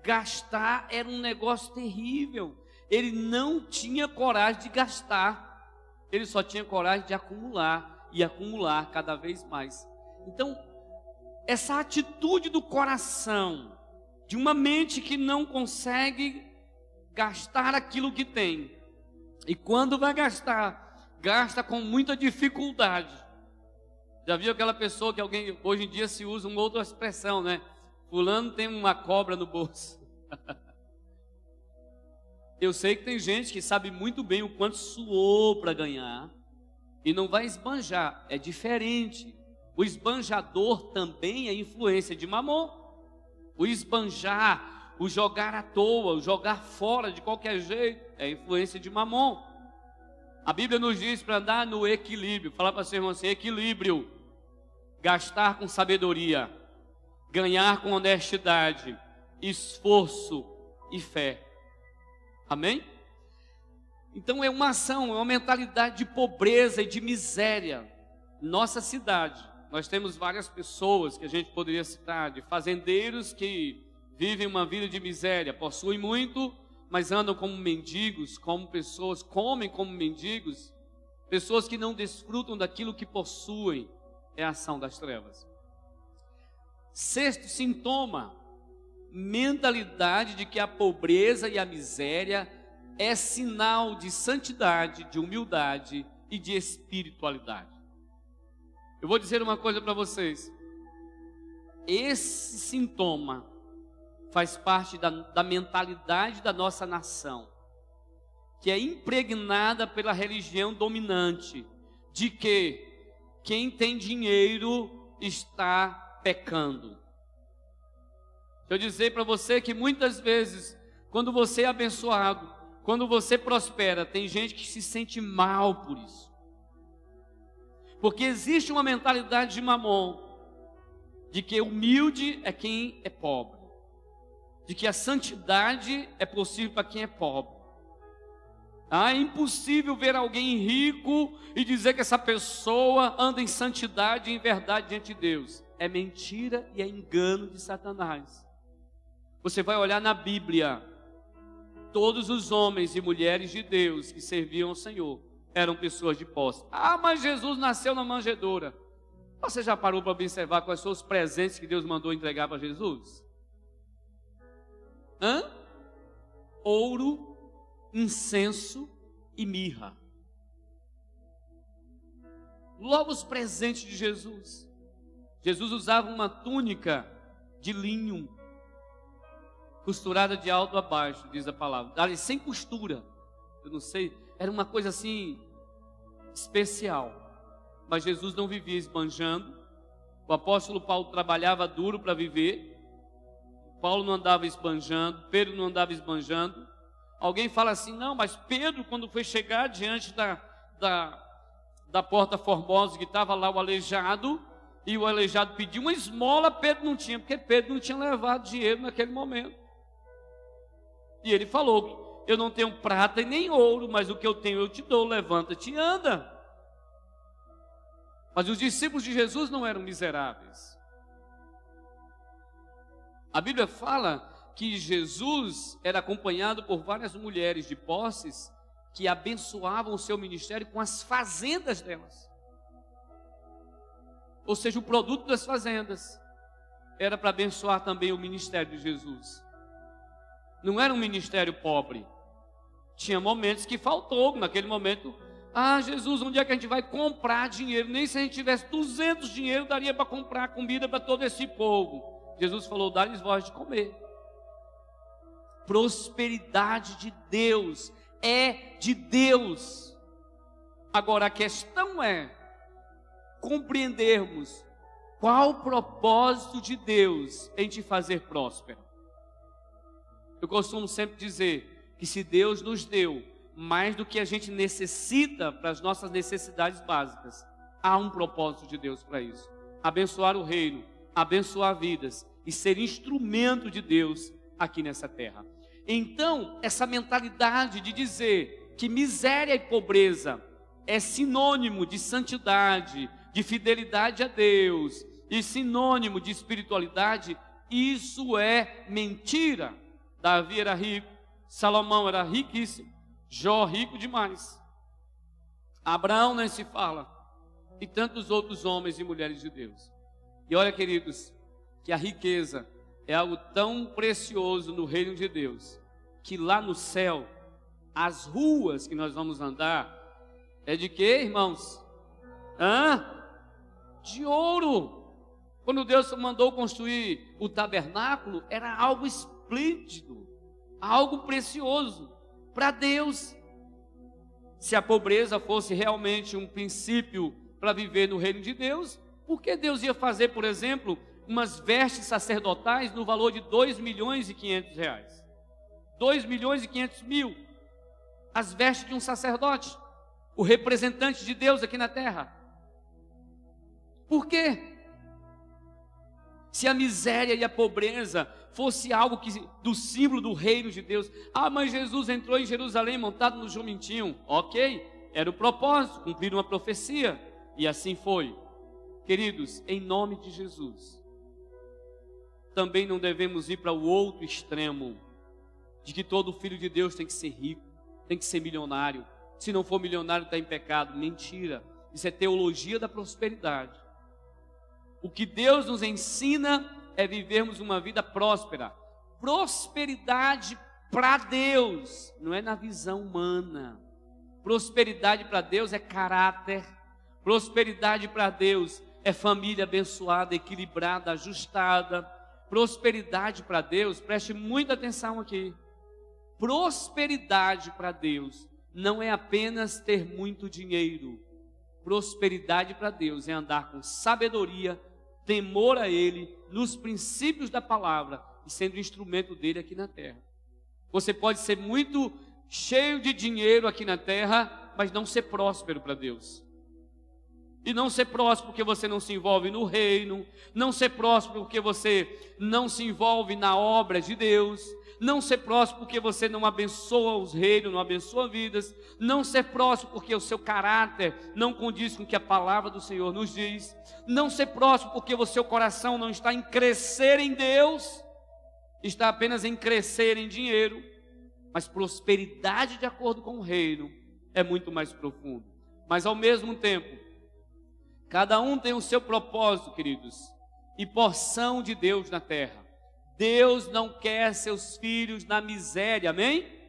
gastar era um negócio terrível. Ele não tinha coragem de gastar, ele só tinha coragem de acumular e acumular cada vez mais. Então, essa atitude do coração, de uma mente que não consegue gastar aquilo que tem, e quando vai gastar, gasta com muita dificuldade. Já viu aquela pessoa que alguém, hoje em dia se usa uma outra expressão, né? Fulano tem uma cobra no bolso. Eu sei que tem gente que sabe muito bem o quanto suou para ganhar e não vai esbanjar, é diferente. O esbanjador também é influência de mamon. O esbanjar, o jogar à toa, o jogar fora de qualquer jeito, é influência de mamon. A Bíblia nos diz para andar no equilíbrio. Falar para seu irmão assim: equilíbrio. Gastar com sabedoria. Ganhar com honestidade. Esforço e fé. Amém? Então é uma ação, é uma mentalidade de pobreza e de miséria. Nossa cidade, nós temos várias pessoas que a gente poderia citar, de fazendeiros que vivem uma vida de miséria, possuem muito, mas andam como mendigos, como pessoas, comem como mendigos, pessoas que não desfrutam daquilo que possuem, é a ação das trevas. Sexto sintoma, mentalidade de que a pobreza e a miséria é sinal de santidade, de humildade e de espiritualidade. Eu vou dizer uma coisa para vocês. Esse sintoma faz parte da, da mentalidade da nossa nação, que é impregnada pela religião dominante, de que quem tem dinheiro está pecando. Eu dizer para você que muitas vezes, quando você é abençoado, quando você prospera, tem gente que se sente mal por isso. Porque existe uma mentalidade de mamon, de que humilde é quem é pobre de que a santidade é possível para quem é pobre. Ah, é impossível ver alguém rico e dizer que essa pessoa anda em santidade e em verdade diante de Deus. É mentira e é engano de Satanás. Você vai olhar na Bíblia, todos os homens e mulheres de Deus que serviam ao Senhor eram pessoas de posse. Ah, mas Jesus nasceu na manjedoura. Você já parou para observar quais são os presentes que Deus mandou entregar para Jesus? Hã? Ouro, incenso e mirra. Logo os presentes de Jesus. Jesus usava uma túnica de linho, costurada de alto a baixo, diz a palavra. Ali, sem costura. Eu não sei, era uma coisa assim especial. Mas Jesus não vivia esbanjando. O apóstolo Paulo trabalhava duro para viver. Paulo não andava esbanjando, Pedro não andava esbanjando. Alguém fala assim: não, mas Pedro, quando foi chegar diante da, da, da porta formosa, que estava lá o aleijado, e o aleijado pediu uma esmola, Pedro não tinha, porque Pedro não tinha levado dinheiro naquele momento. E ele falou: Eu não tenho prata e nem ouro, mas o que eu tenho eu te dou, levanta-te e anda. Mas os discípulos de Jesus não eram miseráveis. A Bíblia fala que Jesus era acompanhado por várias mulheres de posses que abençoavam o seu ministério com as fazendas delas. Ou seja, o produto das fazendas era para abençoar também o ministério de Jesus. Não era um ministério pobre. Tinha momentos que faltou, naquele momento, ah, Jesus, onde é que a gente vai comprar dinheiro? Nem se a gente tivesse 200 dinheiro daria para comprar comida para todo esse povo. Jesus falou: dá-lhes voz de comer. Prosperidade de Deus é de Deus. Agora a questão é compreendermos qual o propósito de Deus em te fazer próspero. Eu costumo sempre dizer que se Deus nos deu mais do que a gente necessita para as nossas necessidades básicas, há um propósito de Deus para isso. Abençoar o reino, abençoar vidas e ser instrumento de Deus aqui nessa terra. Então, essa mentalidade de dizer que miséria e pobreza é sinônimo de santidade, de fidelidade a Deus, e sinônimo de espiritualidade, isso é mentira. Davi era rico, Salomão era riquíssimo, Jó rico demais. Abraão nem se fala, e tantos outros homens e mulheres de Deus. E olha, queridos, que a riqueza é algo tão precioso no reino de Deus, que lá no céu, as ruas que nós vamos andar, é de quê, irmãos? Hã? De ouro. Quando Deus mandou construir o tabernáculo, era algo esplêndido, algo precioso para Deus. Se a pobreza fosse realmente um princípio para viver no reino de Deus, por que Deus ia fazer, por exemplo, umas vestes sacerdotais no valor de 2 milhões e 500 reais? 2 milhões e 500 mil. As vestes de um sacerdote, o representante de Deus aqui na terra. Por quê? Se a miséria e a pobreza fosse algo que, do símbolo do reino de Deus. Ah, mas Jesus entrou em Jerusalém montado no jumentinho. Ok, era o propósito, cumprir uma profecia. E assim foi. Queridos, em nome de Jesus, também não devemos ir para o outro extremo, de que todo filho de Deus tem que ser rico, tem que ser milionário. Se não for milionário, está em pecado. Mentira. Isso é teologia da prosperidade. O que Deus nos ensina é vivermos uma vida próspera. Prosperidade para Deus, não é na visão humana. Prosperidade para Deus é caráter. Prosperidade para Deus é família abençoada, equilibrada, ajustada. Prosperidade para Deus, preste muita atenção aqui. Prosperidade para Deus não é apenas ter muito dinheiro. Prosperidade para Deus é andar com sabedoria, temor a Ele, nos princípios da palavra e sendo instrumento dele aqui na terra. Você pode ser muito cheio de dinheiro aqui na terra, mas não ser próspero para Deus. E não ser próspero porque você não se envolve no reino, não ser próspero porque você não se envolve na obra de Deus, não ser próximo porque você não abençoa os reinos, não abençoa vidas, não ser próximo porque o seu caráter não condiz com o que a palavra do Senhor nos diz, não ser próximo porque o seu coração não está em crescer em Deus, está apenas em crescer em dinheiro, mas prosperidade de acordo com o reino é muito mais profundo. Mas ao mesmo tempo, cada um tem o seu propósito, queridos, e porção de Deus na terra. Deus não quer seus filhos na miséria, amém?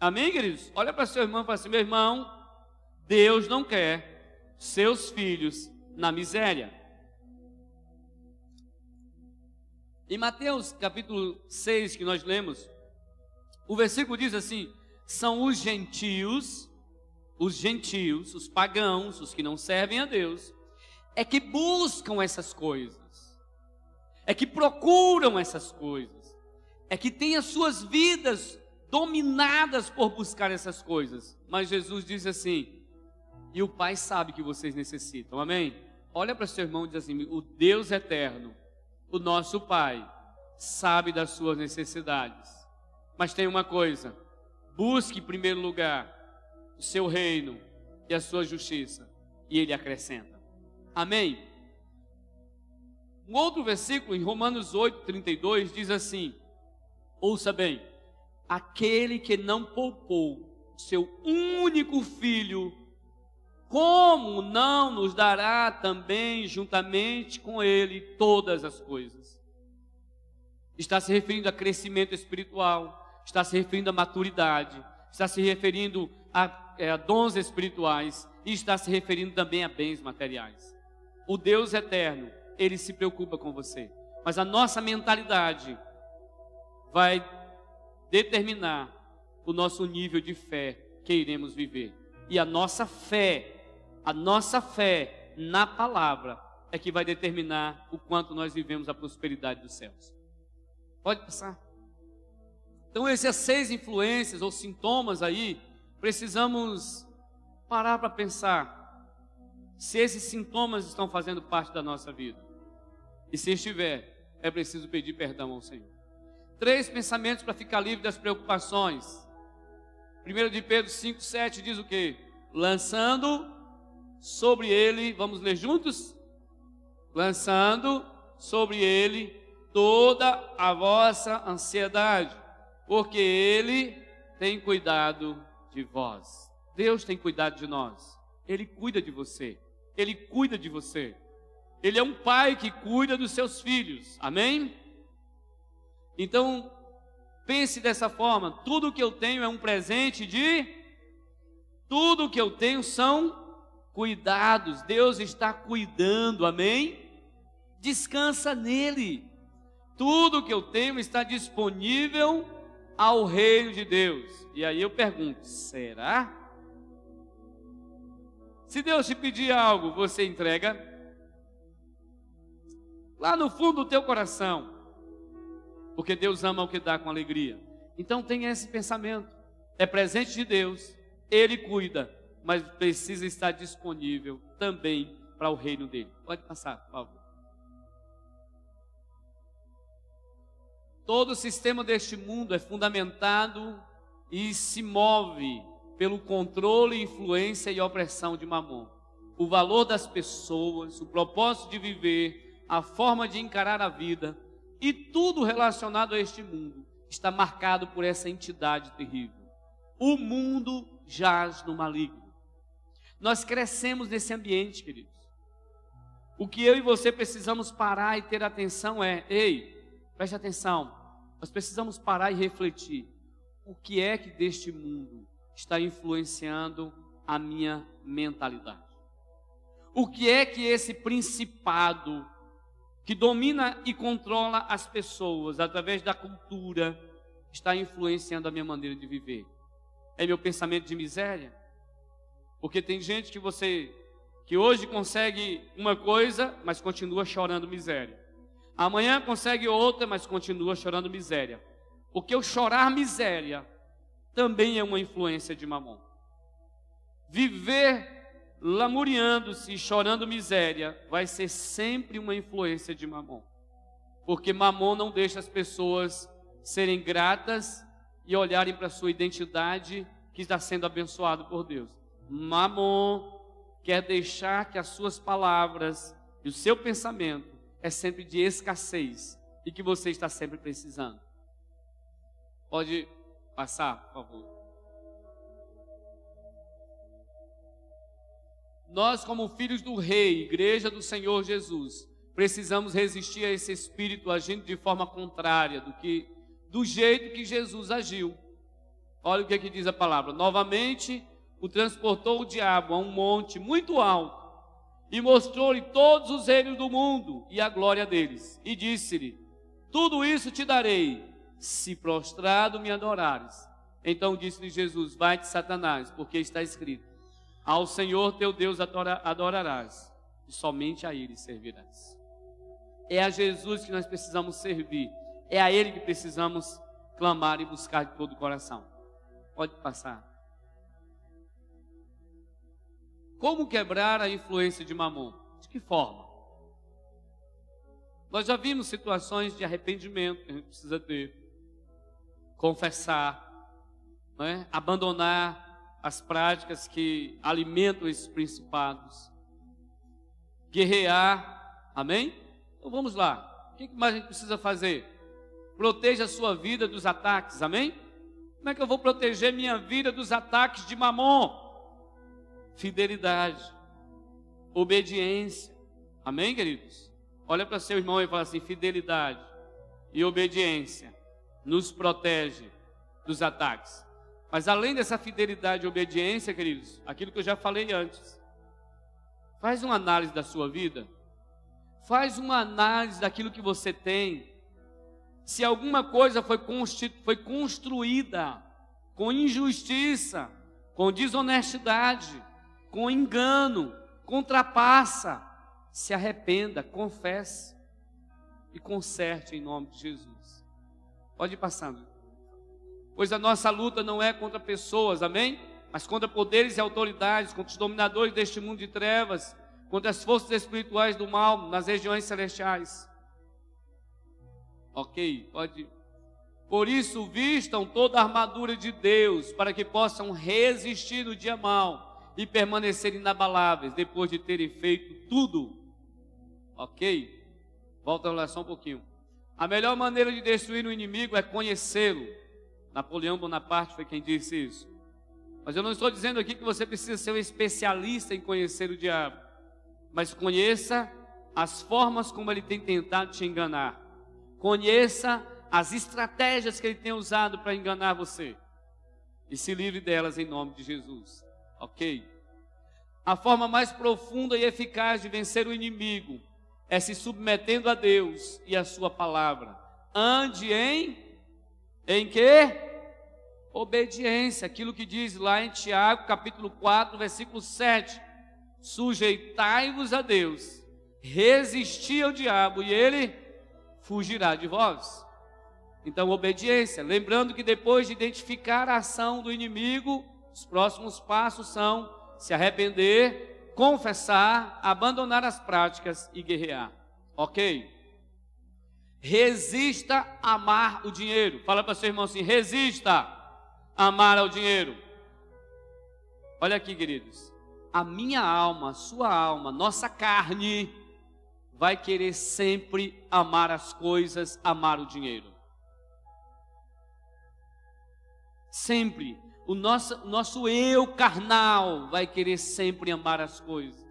Amém, queridos? Olha para seu irmão e fala assim: meu irmão, Deus não quer seus filhos na miséria. Em Mateus capítulo 6, que nós lemos, o versículo diz assim: são os gentios, os gentios, os pagãos, os que não servem a Deus, é que buscam essas coisas é que procuram essas coisas, é que têm as suas vidas dominadas por buscar essas coisas. Mas Jesus diz assim: e o Pai sabe que vocês necessitam, amém? Olha para seu irmão e diz assim: o Deus eterno, o nosso Pai, sabe das suas necessidades. Mas tem uma coisa: busque em primeiro lugar o seu reino e a sua justiça, e Ele acrescenta. Amém? Um outro versículo, em Romanos 8, 32, diz assim: ouça bem, aquele que não poupou seu único filho, como não nos dará também juntamente com ele todas as coisas? Está se referindo a crescimento espiritual, está se referindo a maturidade, está se referindo a, é, a dons espirituais e está se referindo também a bens materiais. O Deus eterno ele se preocupa com você. Mas a nossa mentalidade vai determinar o nosso nível de fé que iremos viver. E a nossa fé, a nossa fé na palavra é que vai determinar o quanto nós vivemos a prosperidade dos céus. Pode passar. Então, essas seis influências ou sintomas aí, precisamos parar para pensar se esses sintomas estão fazendo parte da nossa vida. E se estiver, é preciso pedir perdão ao Senhor. Três pensamentos para ficar livre das preocupações. 1 de Pedro 5,7 diz o que? Lançando sobre ele, vamos ler juntos? lançando sobre ele toda a vossa ansiedade, porque ele tem cuidado de vós. Deus tem cuidado de nós. Ele cuida de você. Ele cuida de você. Ele é um pai que cuida dos seus filhos. Amém? Então, pense dessa forma: tudo que eu tenho é um presente de. Tudo que eu tenho são cuidados. Deus está cuidando. Amém? Descansa nele. Tudo que eu tenho está disponível ao reino de Deus. E aí eu pergunto: será? Se Deus te pedir algo, você entrega? Lá no fundo do teu coração. Porque Deus ama o que dá com alegria. Então tenha esse pensamento. É presente de Deus, Ele cuida, mas precisa estar disponível também para o reino dele. Pode passar, por favor. Todo o sistema deste mundo é fundamentado e se move pelo controle, influência e opressão de Mamon. O valor das pessoas, o propósito de viver, a forma de encarar a vida e tudo relacionado a este mundo está marcado por essa entidade terrível. O mundo jaz no maligno. Nós crescemos nesse ambiente, queridos. O que eu e você precisamos parar e ter atenção é: ei, preste atenção, nós precisamos parar e refletir. O que é que deste mundo está influenciando a minha mentalidade. O que é que esse principado que domina e controla as pessoas através da cultura está influenciando a minha maneira de viver? É meu pensamento de miséria? Porque tem gente que você que hoje consegue uma coisa, mas continua chorando miséria. Amanhã consegue outra, mas continua chorando miséria. Porque o chorar miséria também é uma influência de Mamon. Viver lamuriando-se e chorando miséria vai ser sempre uma influência de Mamon. Porque Mamon não deixa as pessoas serem gratas e olharem para a sua identidade que está sendo abençoado por Deus. Mamon quer deixar que as suas palavras e o seu pensamento é sempre de escassez e que você está sempre precisando. Pode Passar, por favor. Nós, como filhos do Rei, Igreja do Senhor Jesus, precisamos resistir a esse espírito agindo de forma contrária do que do jeito que Jesus agiu. Olha o que, é que diz a palavra. Novamente o transportou o diabo a um monte muito alto e mostrou-lhe todos os reinos do mundo e a glória deles. E disse-lhe: Tudo isso te darei, se prostrado me adorares. Então disse-lhe Jesus: Vai-te, Satanás, porque está escrito: Ao Senhor teu Deus adorarás, e somente a Ele servirás. É a Jesus que nós precisamos servir, é a Ele que precisamos clamar e buscar de todo o coração. Pode passar. Como quebrar a influência de Mamon? De que forma? Nós já vimos situações de arrependimento que a gente precisa ter confessar, é? abandonar as práticas que alimentam esses principados, guerrear, amém? Então vamos lá, o que mais a gente precisa fazer? Proteja a sua vida dos ataques, amém? Como é que eu vou proteger minha vida dos ataques de mamon? Fidelidade, obediência, amém, queridos? Olha para seu irmão e fala assim: fidelidade e obediência nos protege dos ataques. Mas além dessa fidelidade e obediência, queridos, aquilo que eu já falei antes, faz uma análise da sua vida, faz uma análise daquilo que você tem. Se alguma coisa foi, foi construída com injustiça, com desonestidade, com engano, contrapassa, se arrependa, confesse e conserte em nome de Jesus. Pode ir passando. Pois a nossa luta não é contra pessoas, amém? Mas contra poderes e autoridades, contra os dominadores deste mundo de trevas, contra as forças espirituais do mal nas regiões celestiais. Ok, pode. Por isso, vistam toda a armadura de Deus, para que possam resistir no dia mal e permanecer inabaláveis depois de terem feito tudo Ok? Volta a só um pouquinho. A melhor maneira de destruir o inimigo é conhecê-lo. Napoleão Bonaparte foi quem disse isso. Mas eu não estou dizendo aqui que você precisa ser um especialista em conhecer o diabo. Mas conheça as formas como ele tem tentado te enganar. Conheça as estratégias que ele tem usado para enganar você. E se livre delas em nome de Jesus. Ok? A forma mais profunda e eficaz de vencer o inimigo é se submetendo a Deus e a sua palavra. Ande em em que? Obediência, aquilo que diz lá em Tiago, capítulo 4, versículo 7. Sujeitai-vos a Deus, resisti ao diabo e ele fugirá de vós. Então, obediência. Lembrando que depois de identificar a ação do inimigo, os próximos passos são se arrepender, confessar, abandonar as práticas e guerrear. Ok? Resista a amar o dinheiro. Fala para seu irmão assim: resista a amar ao dinheiro. Olha aqui, queridos. A minha alma, a sua alma, nossa carne, vai querer sempre amar as coisas, amar o dinheiro. Sempre o nosso, nosso eu carnal vai querer sempre amar as coisas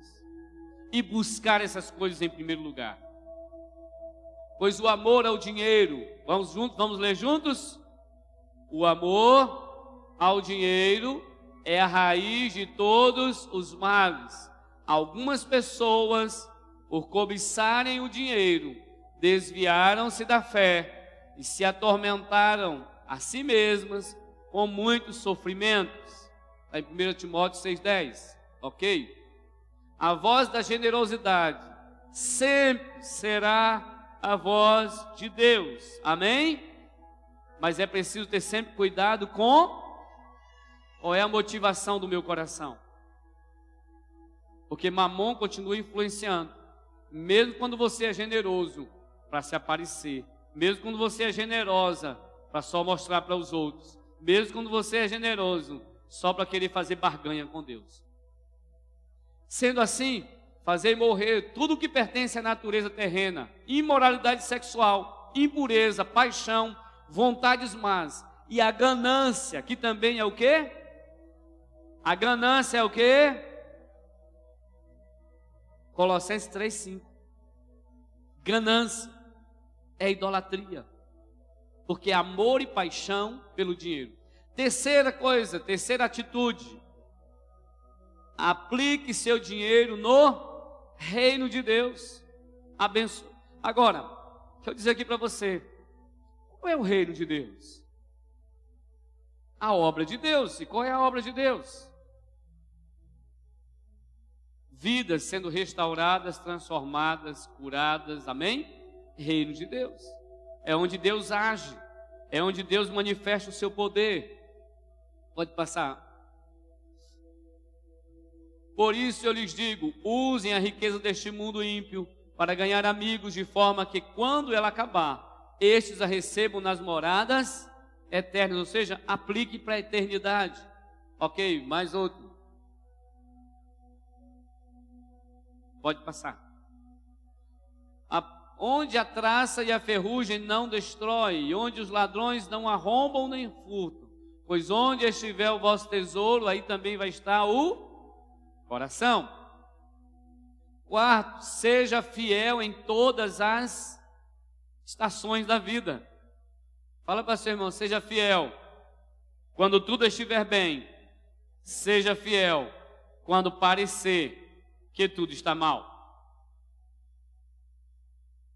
e buscar essas coisas em primeiro lugar. Pois o amor ao dinheiro, vamos juntos, vamos ler juntos? O amor ao dinheiro é a raiz de todos os males. Algumas pessoas, por cobiçarem o dinheiro, desviaram-se da fé e se atormentaram a si mesmas com muitos sofrimentos. Está em 1 Timóteo 6,10. Ok? A voz da generosidade sempre será a voz de Deus. Amém? Mas é preciso ter sempre cuidado com qual é a motivação do meu coração. Porque Mamon continua influenciando. Mesmo quando você é generoso para se aparecer, mesmo quando você é generosa para só mostrar para os outros, mesmo quando você é generoso, só para querer fazer barganha com Deus. Sendo assim, fazer morrer tudo que pertence à natureza terrena, imoralidade sexual, impureza, paixão, vontades más e a ganância, que também é o quê? A ganância é o quê? Colossenses 3:5. Ganância é idolatria porque amor e paixão pelo dinheiro. Terceira coisa, terceira atitude, aplique seu dinheiro no reino de Deus. Abençoe. Agora, deixa eu dizer aqui para você, qual é o reino de Deus? A obra de Deus. E qual é a obra de Deus? Vidas sendo restauradas, transformadas, curadas, amém? Reino de Deus é onde Deus age, é onde Deus manifesta o seu poder. Pode passar. Por isso eu lhes digo: usem a riqueza deste mundo ímpio para ganhar amigos, de forma que quando ela acabar, estes a recebam nas moradas eternas, ou seja, aplique para a eternidade. Ok, mais outro. Pode passar. A onde a traça e a ferrugem não destrói, onde os ladrões não arrombam nem furtam. Pois onde estiver o vosso tesouro, aí também vai estar o coração. Quarto, seja fiel em todas as estações da vida. Fala para seu irmão, seja fiel quando tudo estiver bem. Seja fiel quando parecer que tudo está mal.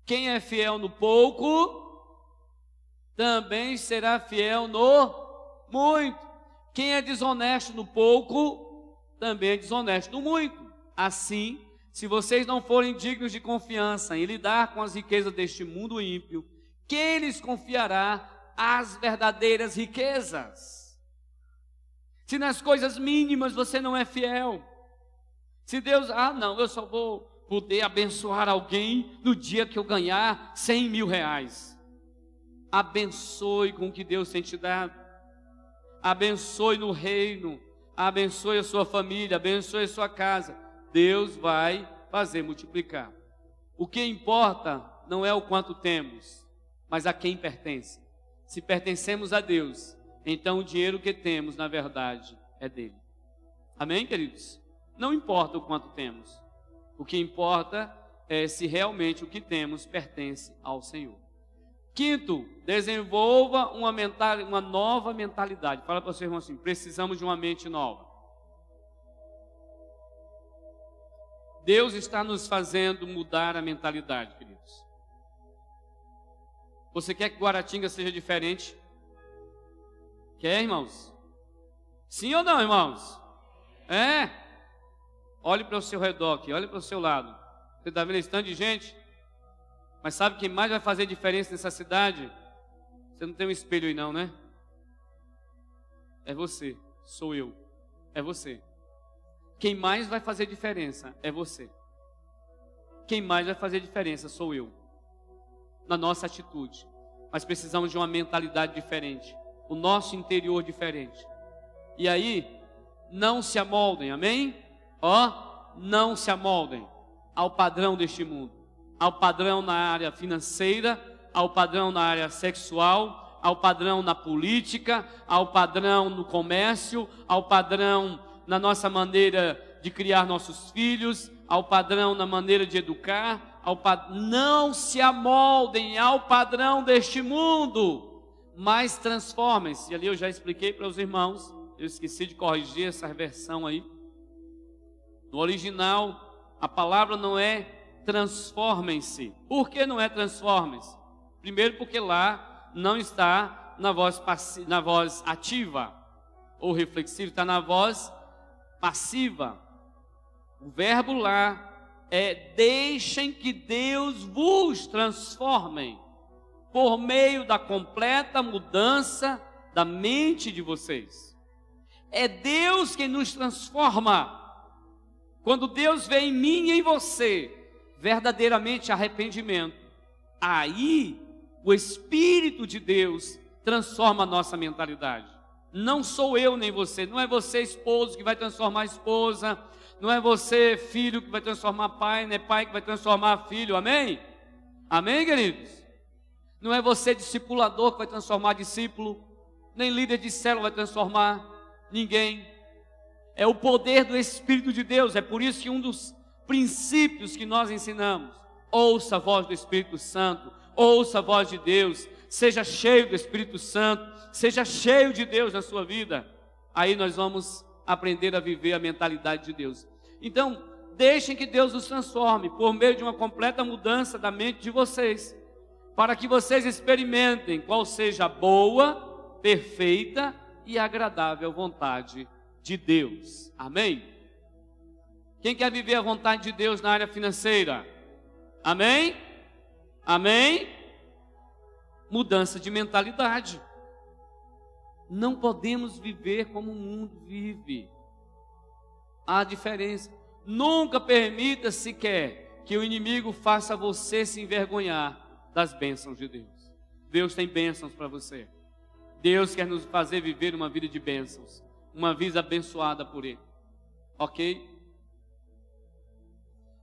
Quem é fiel no pouco, também será fiel no muito. Quem é desonesto no pouco, também é desonesto muito. Assim, se vocês não forem dignos de confiança em lidar com as riquezas deste mundo ímpio, quem lhes confiará as verdadeiras riquezas? Se nas coisas mínimas você não é fiel, se Deus, ah, não, eu só vou poder abençoar alguém no dia que eu ganhar 100 mil reais. Abençoe com o que Deus tem te dado. Abençoe no reino. Abençoe a sua família. Abençoe a sua casa. Deus vai fazer multiplicar. O que importa não é o quanto temos, mas a quem pertence. Se pertencemos a Deus, então o dinheiro que temos, na verdade, é dele. Amém, queridos? Não importa o quanto temos. O que importa é se realmente o que temos pertence ao Senhor. Quinto, desenvolva uma, mental, uma nova mentalidade. Fala para o seu irmão assim: precisamos de uma mente nova. Deus está nos fazendo mudar a mentalidade, queridos. Você quer que Guaratinga seja diferente? Quer, irmãos? Sim ou não, irmãos? É? Olhe para o seu redor aqui, olhe para o seu lado. Você está vendo esse tanto de gente? Mas sabe quem mais vai fazer diferença nessa cidade? Você não tem um espelho aí não, né? É você, sou eu. É você. Quem mais vai fazer diferença é você. Quem mais vai fazer diferença sou eu. Na nossa atitude. Mas precisamos de uma mentalidade diferente. O nosso interior diferente. E aí, não se amoldem, amém? Ó, não se amoldem ao padrão deste mundo ao padrão na área financeira, ao padrão na área sexual, ao padrão na política, ao padrão no comércio, ao padrão na nossa maneira de criar nossos filhos, ao padrão na maneira de educar, ao pad... não se amoldem ao padrão deste mundo, mas transformem-se. Ali eu já expliquei para os irmãos, eu esqueci de corrigir essa versão aí. No original, a palavra não é transformem-se. Por que não é transformem-se? Primeiro, porque lá não está na voz, na voz ativa ou reflexiva, está na voz passiva. O verbo lá é deixem que Deus vos transforme por meio da completa mudança da mente de vocês. É Deus quem nos transforma. Quando Deus vê em mim e em você, verdadeiramente arrependimento, aí o Espírito de Deus transforma a nossa mentalidade. Não sou eu nem você, não é você esposo que vai transformar a esposa, não é você filho que vai transformar pai, não é pai que vai transformar filho, amém? Amém, queridos? Não é você discipulador que vai transformar discípulo, nem líder de célula vai transformar ninguém. É o poder do Espírito de Deus, é por isso que um dos princípios que nós ensinamos. Ouça a voz do Espírito Santo, ouça a voz de Deus, seja cheio do Espírito Santo, seja cheio de Deus na sua vida. Aí nós vamos aprender a viver a mentalidade de Deus. Então, deixem que Deus os transforme por meio de uma completa mudança da mente de vocês, para que vocês experimentem qual seja a boa, perfeita e agradável vontade de Deus. Amém? Quem quer viver a vontade de Deus na área financeira? Amém? Amém? Mudança de mentalidade. Não podemos viver como o mundo vive. Há diferença. Nunca permita sequer que o inimigo faça você se envergonhar das bênçãos de Deus. Deus tem bênçãos para você. Deus quer nos fazer viver uma vida de bênçãos, uma vida abençoada por Ele. Ok?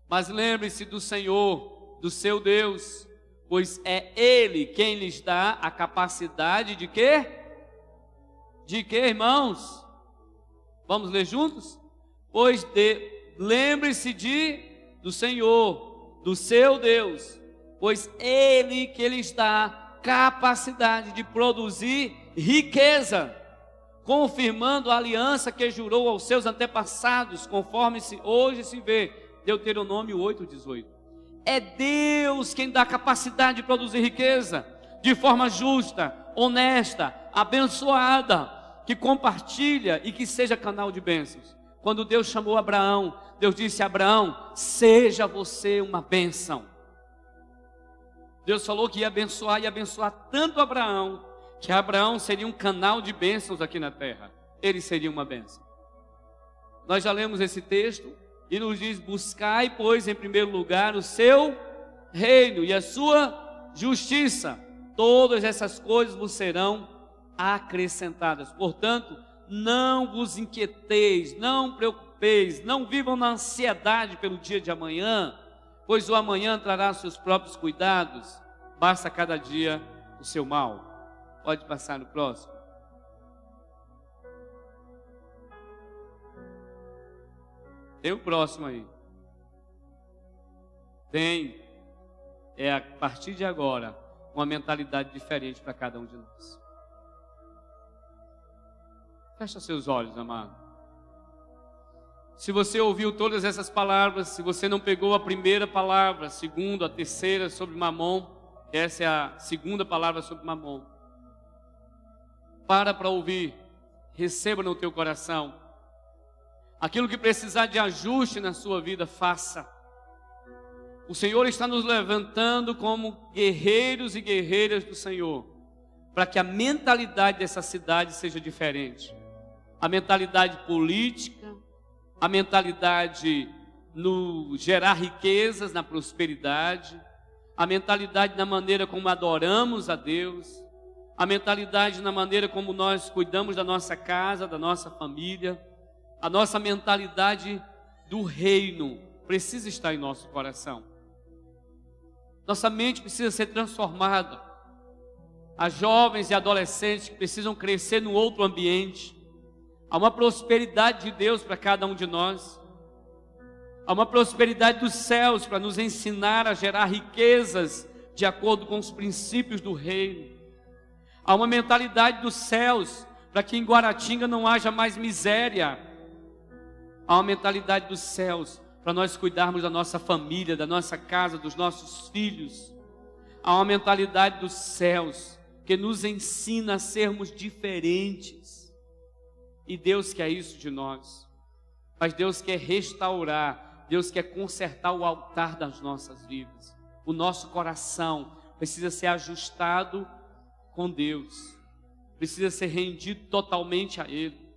Mas lembre-se do Senhor, do seu Deus, pois é Ele quem lhes dá a capacidade de quê? De quê, irmãos? Vamos ler juntos? Pois de, lembre-se de do Senhor, do seu Deus, pois Ele que lhes dá capacidade de produzir riqueza, confirmando a aliança que jurou aos seus antepassados, conforme se hoje se vê Deuteronômio 8, 18. É Deus quem dá capacidade de produzir riqueza de forma justa, honesta, abençoada, que compartilha e que seja canal de bênçãos. Quando Deus chamou Abraão, Deus disse a Abraão: Seja você uma bênção. Deus falou que ia abençoar e abençoar tanto Abraão, que Abraão seria um canal de bênçãos aqui na terra. Ele seria uma bênção. Nós já lemos esse texto, e nos diz: Buscai, pois, em primeiro lugar o seu reino e a sua justiça, todas essas coisas vos serão acrescentadas. Portanto, não vos inquieteis, não preocupeis, não vivam na ansiedade pelo dia de amanhã, pois o amanhã trará seus próprios cuidados, basta cada dia o seu mal. Pode passar no próximo. Tem o próximo aí. Tem. É a partir de agora uma mentalidade diferente para cada um de nós. Fecha seus olhos, amado. Se você ouviu todas essas palavras, se você não pegou a primeira palavra, a segunda, a terceira sobre Mamon, essa é a segunda palavra sobre Mamon. Para para ouvir, receba no teu coração. Aquilo que precisar de ajuste na sua vida, faça. O Senhor está nos levantando como guerreiros e guerreiras do Senhor, para que a mentalidade dessa cidade seja diferente. A mentalidade política, a mentalidade no gerar riquezas, na prosperidade, a mentalidade na maneira como adoramos a Deus, a mentalidade na maneira como nós cuidamos da nossa casa, da nossa família, a nossa mentalidade do reino precisa estar em nosso coração. Nossa mente precisa ser transformada. Há jovens e adolescentes que precisam crescer num outro ambiente. Há uma prosperidade de Deus para cada um de nós. Há uma prosperidade dos céus para nos ensinar a gerar riquezas de acordo com os princípios do reino. Há uma mentalidade dos céus para que em Guaratinga não haja mais miséria. Há uma mentalidade dos céus para nós cuidarmos da nossa família, da nossa casa, dos nossos filhos. Há uma mentalidade dos céus que nos ensina a sermos diferentes. E Deus quer isso de nós. Mas Deus quer restaurar, Deus quer consertar o altar das nossas vidas. O nosso coração precisa ser ajustado com Deus, precisa ser rendido totalmente a Ele.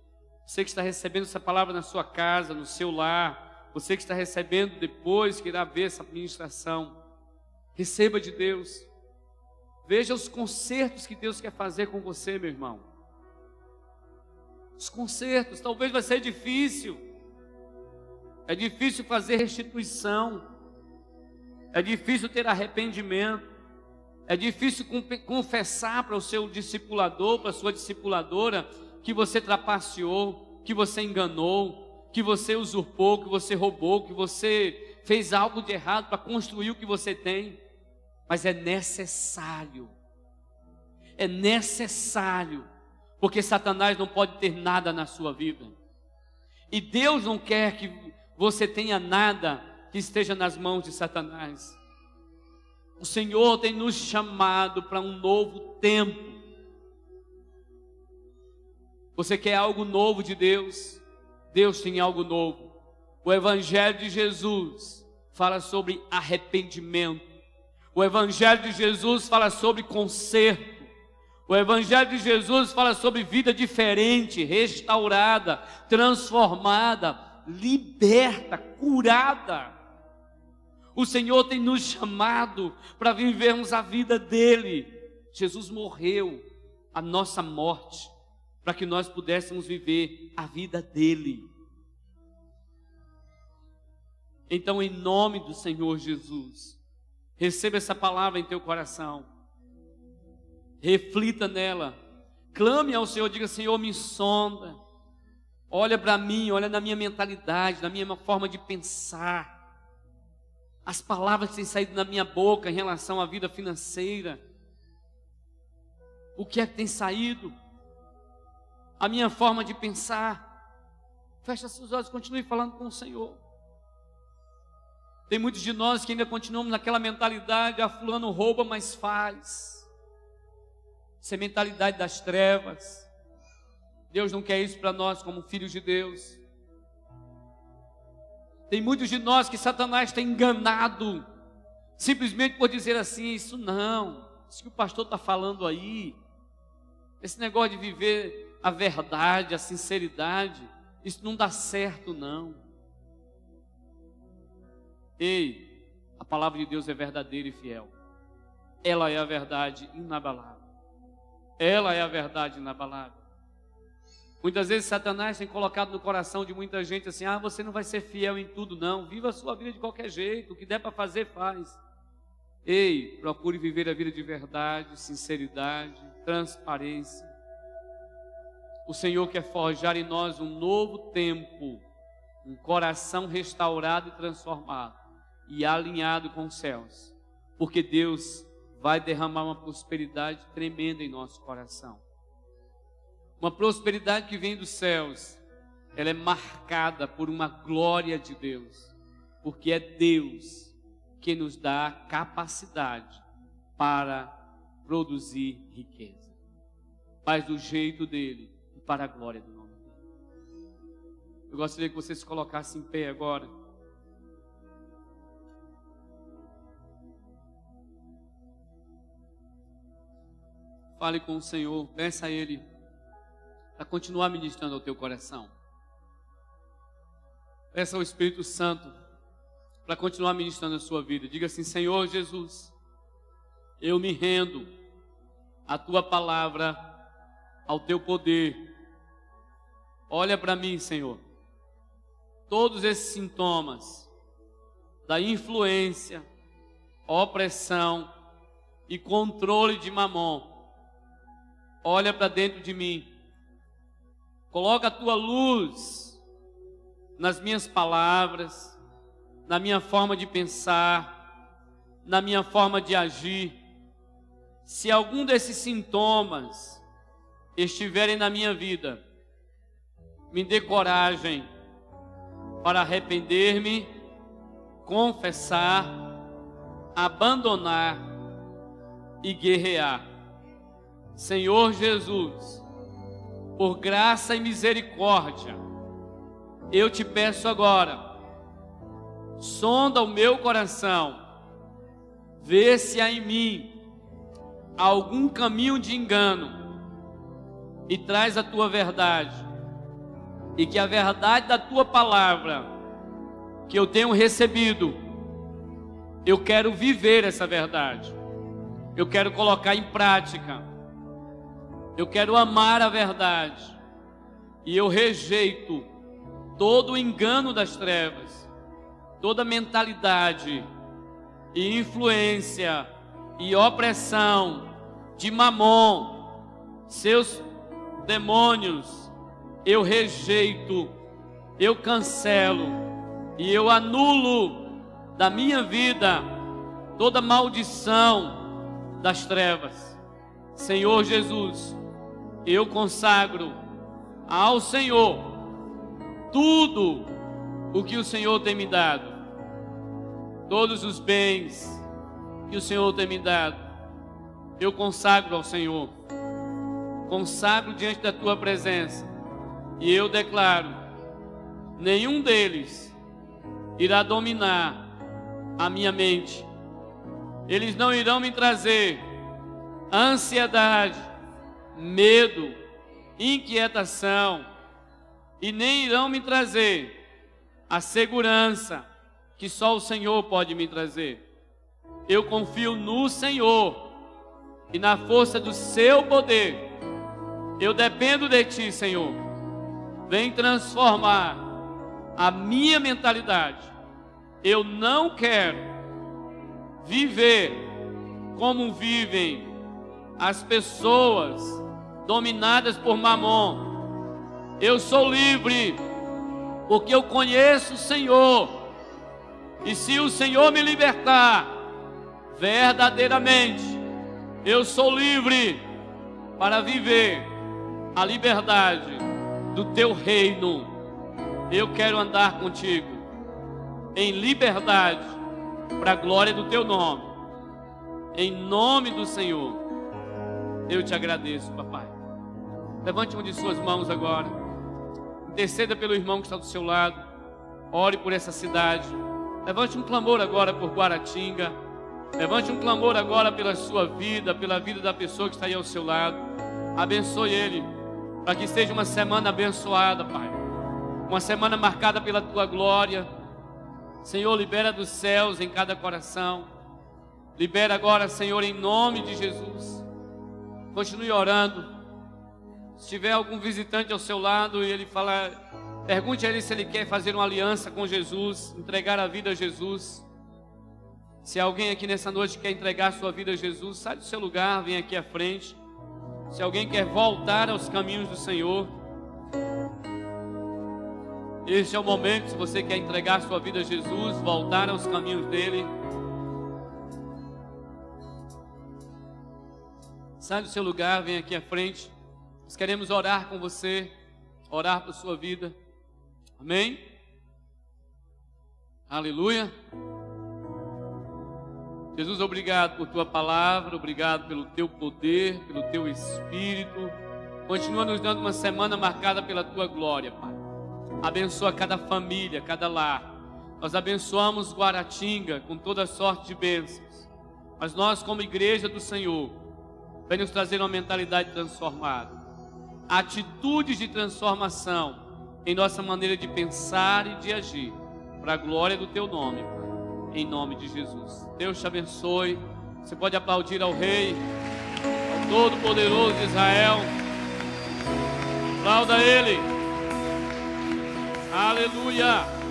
Você que está recebendo essa palavra na sua casa, no seu lar, você que está recebendo depois, que irá ver essa ministração, receba de Deus. Veja os concertos que Deus quer fazer com você, meu irmão. Os concertos, talvez vai ser difícil. É difícil fazer restituição. É difícil ter arrependimento. É difícil confessar para o seu discipulador, para a sua discipuladora, que você trapaceou, que você enganou, que você usurpou, que você roubou, que você fez algo de errado para construir o que você tem, mas é necessário. É necessário, porque Satanás não pode ter nada na sua vida. E Deus não quer que você tenha nada que esteja nas mãos de Satanás. O Senhor tem nos chamado para um novo tempo. Você quer algo novo de Deus? Deus tem algo novo. O Evangelho de Jesus fala sobre arrependimento. O Evangelho de Jesus fala sobre conserto. O Evangelho de Jesus fala sobre vida diferente, restaurada, transformada, liberta, curada. O Senhor tem nos chamado para vivermos a vida dele. Jesus morreu a nossa morte para que nós pudéssemos viver a vida dele. Então, em nome do Senhor Jesus, receba essa palavra em teu coração, reflita nela, clame ao Senhor, diga: Senhor, me sonda, olha para mim, olha na minha mentalidade, na minha forma de pensar, as palavras que têm saído da minha boca em relação à vida financeira, o que é que tem saído? A minha forma de pensar. Fecha seus olhos, continue falando com o Senhor. Tem muitos de nós que ainda continuamos naquela mentalidade, a ah, fulano rouba, mas faz. Essa é a mentalidade das trevas. Deus não quer isso para nós como filhos de Deus. Tem muitos de nós que Satanás tem enganado, simplesmente por dizer assim: Isso não, isso que o pastor está falando aí, esse negócio de viver a verdade, a sinceridade, isso não dá certo, não. Ei, a palavra de Deus é verdadeira e fiel. Ela é a verdade inabalável. Ela é a verdade inabalável. Muitas vezes Satanás tem colocado no coração de muita gente assim: ah, você não vai ser fiel em tudo, não. Viva a sua vida de qualquer jeito. O que der para fazer, faz. Ei, procure viver a vida de verdade, sinceridade, transparência. O Senhor quer forjar em nós um novo tempo, um coração restaurado e transformado e alinhado com os céus, porque Deus vai derramar uma prosperidade tremenda em nosso coração. Uma prosperidade que vem dos céus, ela é marcada por uma glória de Deus, porque é Deus que nos dá a capacidade para produzir riqueza. Faz do jeito dele para a glória do nome dele. Eu gostaria que você se colocasse em pé agora. Fale com o Senhor, peça a Ele para continuar ministrando ao teu coração. Peça ao Espírito Santo para continuar ministrando a sua vida. Diga assim: Senhor Jesus, eu me rendo à tua palavra, ao teu poder. Olha para mim, Senhor. Todos esses sintomas da influência, opressão e controle de mamon. Olha para dentro de mim Coloca a tua luz nas minhas palavras, na minha forma de pensar, na minha forma de agir. Se algum desses sintomas estiverem na minha vida, me dê coragem para arrepender-me, confessar, abandonar e guerrear. Senhor Jesus, por graça e misericórdia, eu te peço agora, sonda o meu coração, vê se há em mim algum caminho de engano e traz a tua verdade, e que a verdade da tua palavra, que eu tenho recebido, eu quero viver essa verdade, eu quero colocar em prática eu quero amar a verdade. E eu rejeito todo o engano das trevas, toda mentalidade e influência e opressão de Mamon, seus demônios, eu rejeito, eu cancelo e eu anulo da minha vida toda maldição das trevas. Senhor Jesus, eu consagro ao Senhor tudo o que o Senhor tem me dado, todos os bens que o Senhor tem me dado, eu consagro ao Senhor, consagro diante da tua presença, e eu declaro: nenhum deles irá dominar a minha mente, eles não irão me trazer ansiedade, medo, inquietação, e nem irão me trazer a segurança que só o Senhor pode me trazer. Eu confio no Senhor e na força do seu poder. Eu dependo de ti, Senhor. Vem transformar a minha mentalidade. Eu não quero viver como vivem as pessoas dominadas por Mamon. Eu sou livre, porque eu conheço o Senhor. E se o Senhor me libertar, verdadeiramente, eu sou livre para viver a liberdade do teu reino. Eu quero andar contigo em liberdade, para a glória do teu nome. Em nome do Senhor. Eu te agradeço, papai. Levante uma de suas mãos agora. Interceda pelo irmão que está do seu lado. Ore por essa cidade. Levante um clamor agora por Guaratinga. Levante um clamor agora pela sua vida, pela vida da pessoa que está aí ao seu lado. Abençoe ele, para que seja uma semana abençoada, Pai. Uma semana marcada pela tua glória. Senhor, libera dos céus em cada coração. Libera agora, Senhor, em nome de Jesus. Continue orando. Se tiver algum visitante ao seu lado e ele falar, pergunte a ele se ele quer fazer uma aliança com Jesus, entregar a vida a Jesus. Se alguém aqui nessa noite quer entregar a sua vida a Jesus, sai do seu lugar, vem aqui à frente. Se alguém quer voltar aos caminhos do Senhor, este é o momento, se você quer entregar sua vida a Jesus, voltar aos caminhos dele. Sai do seu lugar, vem aqui à frente. Nós queremos orar com você, orar por sua vida. Amém? Aleluia. Jesus, obrigado por tua palavra, obrigado pelo teu poder, pelo teu espírito. Continua nos dando uma semana marcada pela tua glória, Pai. Abençoa cada família, cada lar. Nós abençoamos Guaratinga com toda sorte de bênçãos. Mas nós, como igreja do Senhor, vem nos trazer uma mentalidade transformada atitudes de transformação em nossa maneira de pensar e de agir, para a glória do teu nome, Pai, em nome de Jesus. Deus te abençoe. Você pode aplaudir ao Rei, ao Todo-Poderoso de Israel. Aplauda Ele. Aleluia.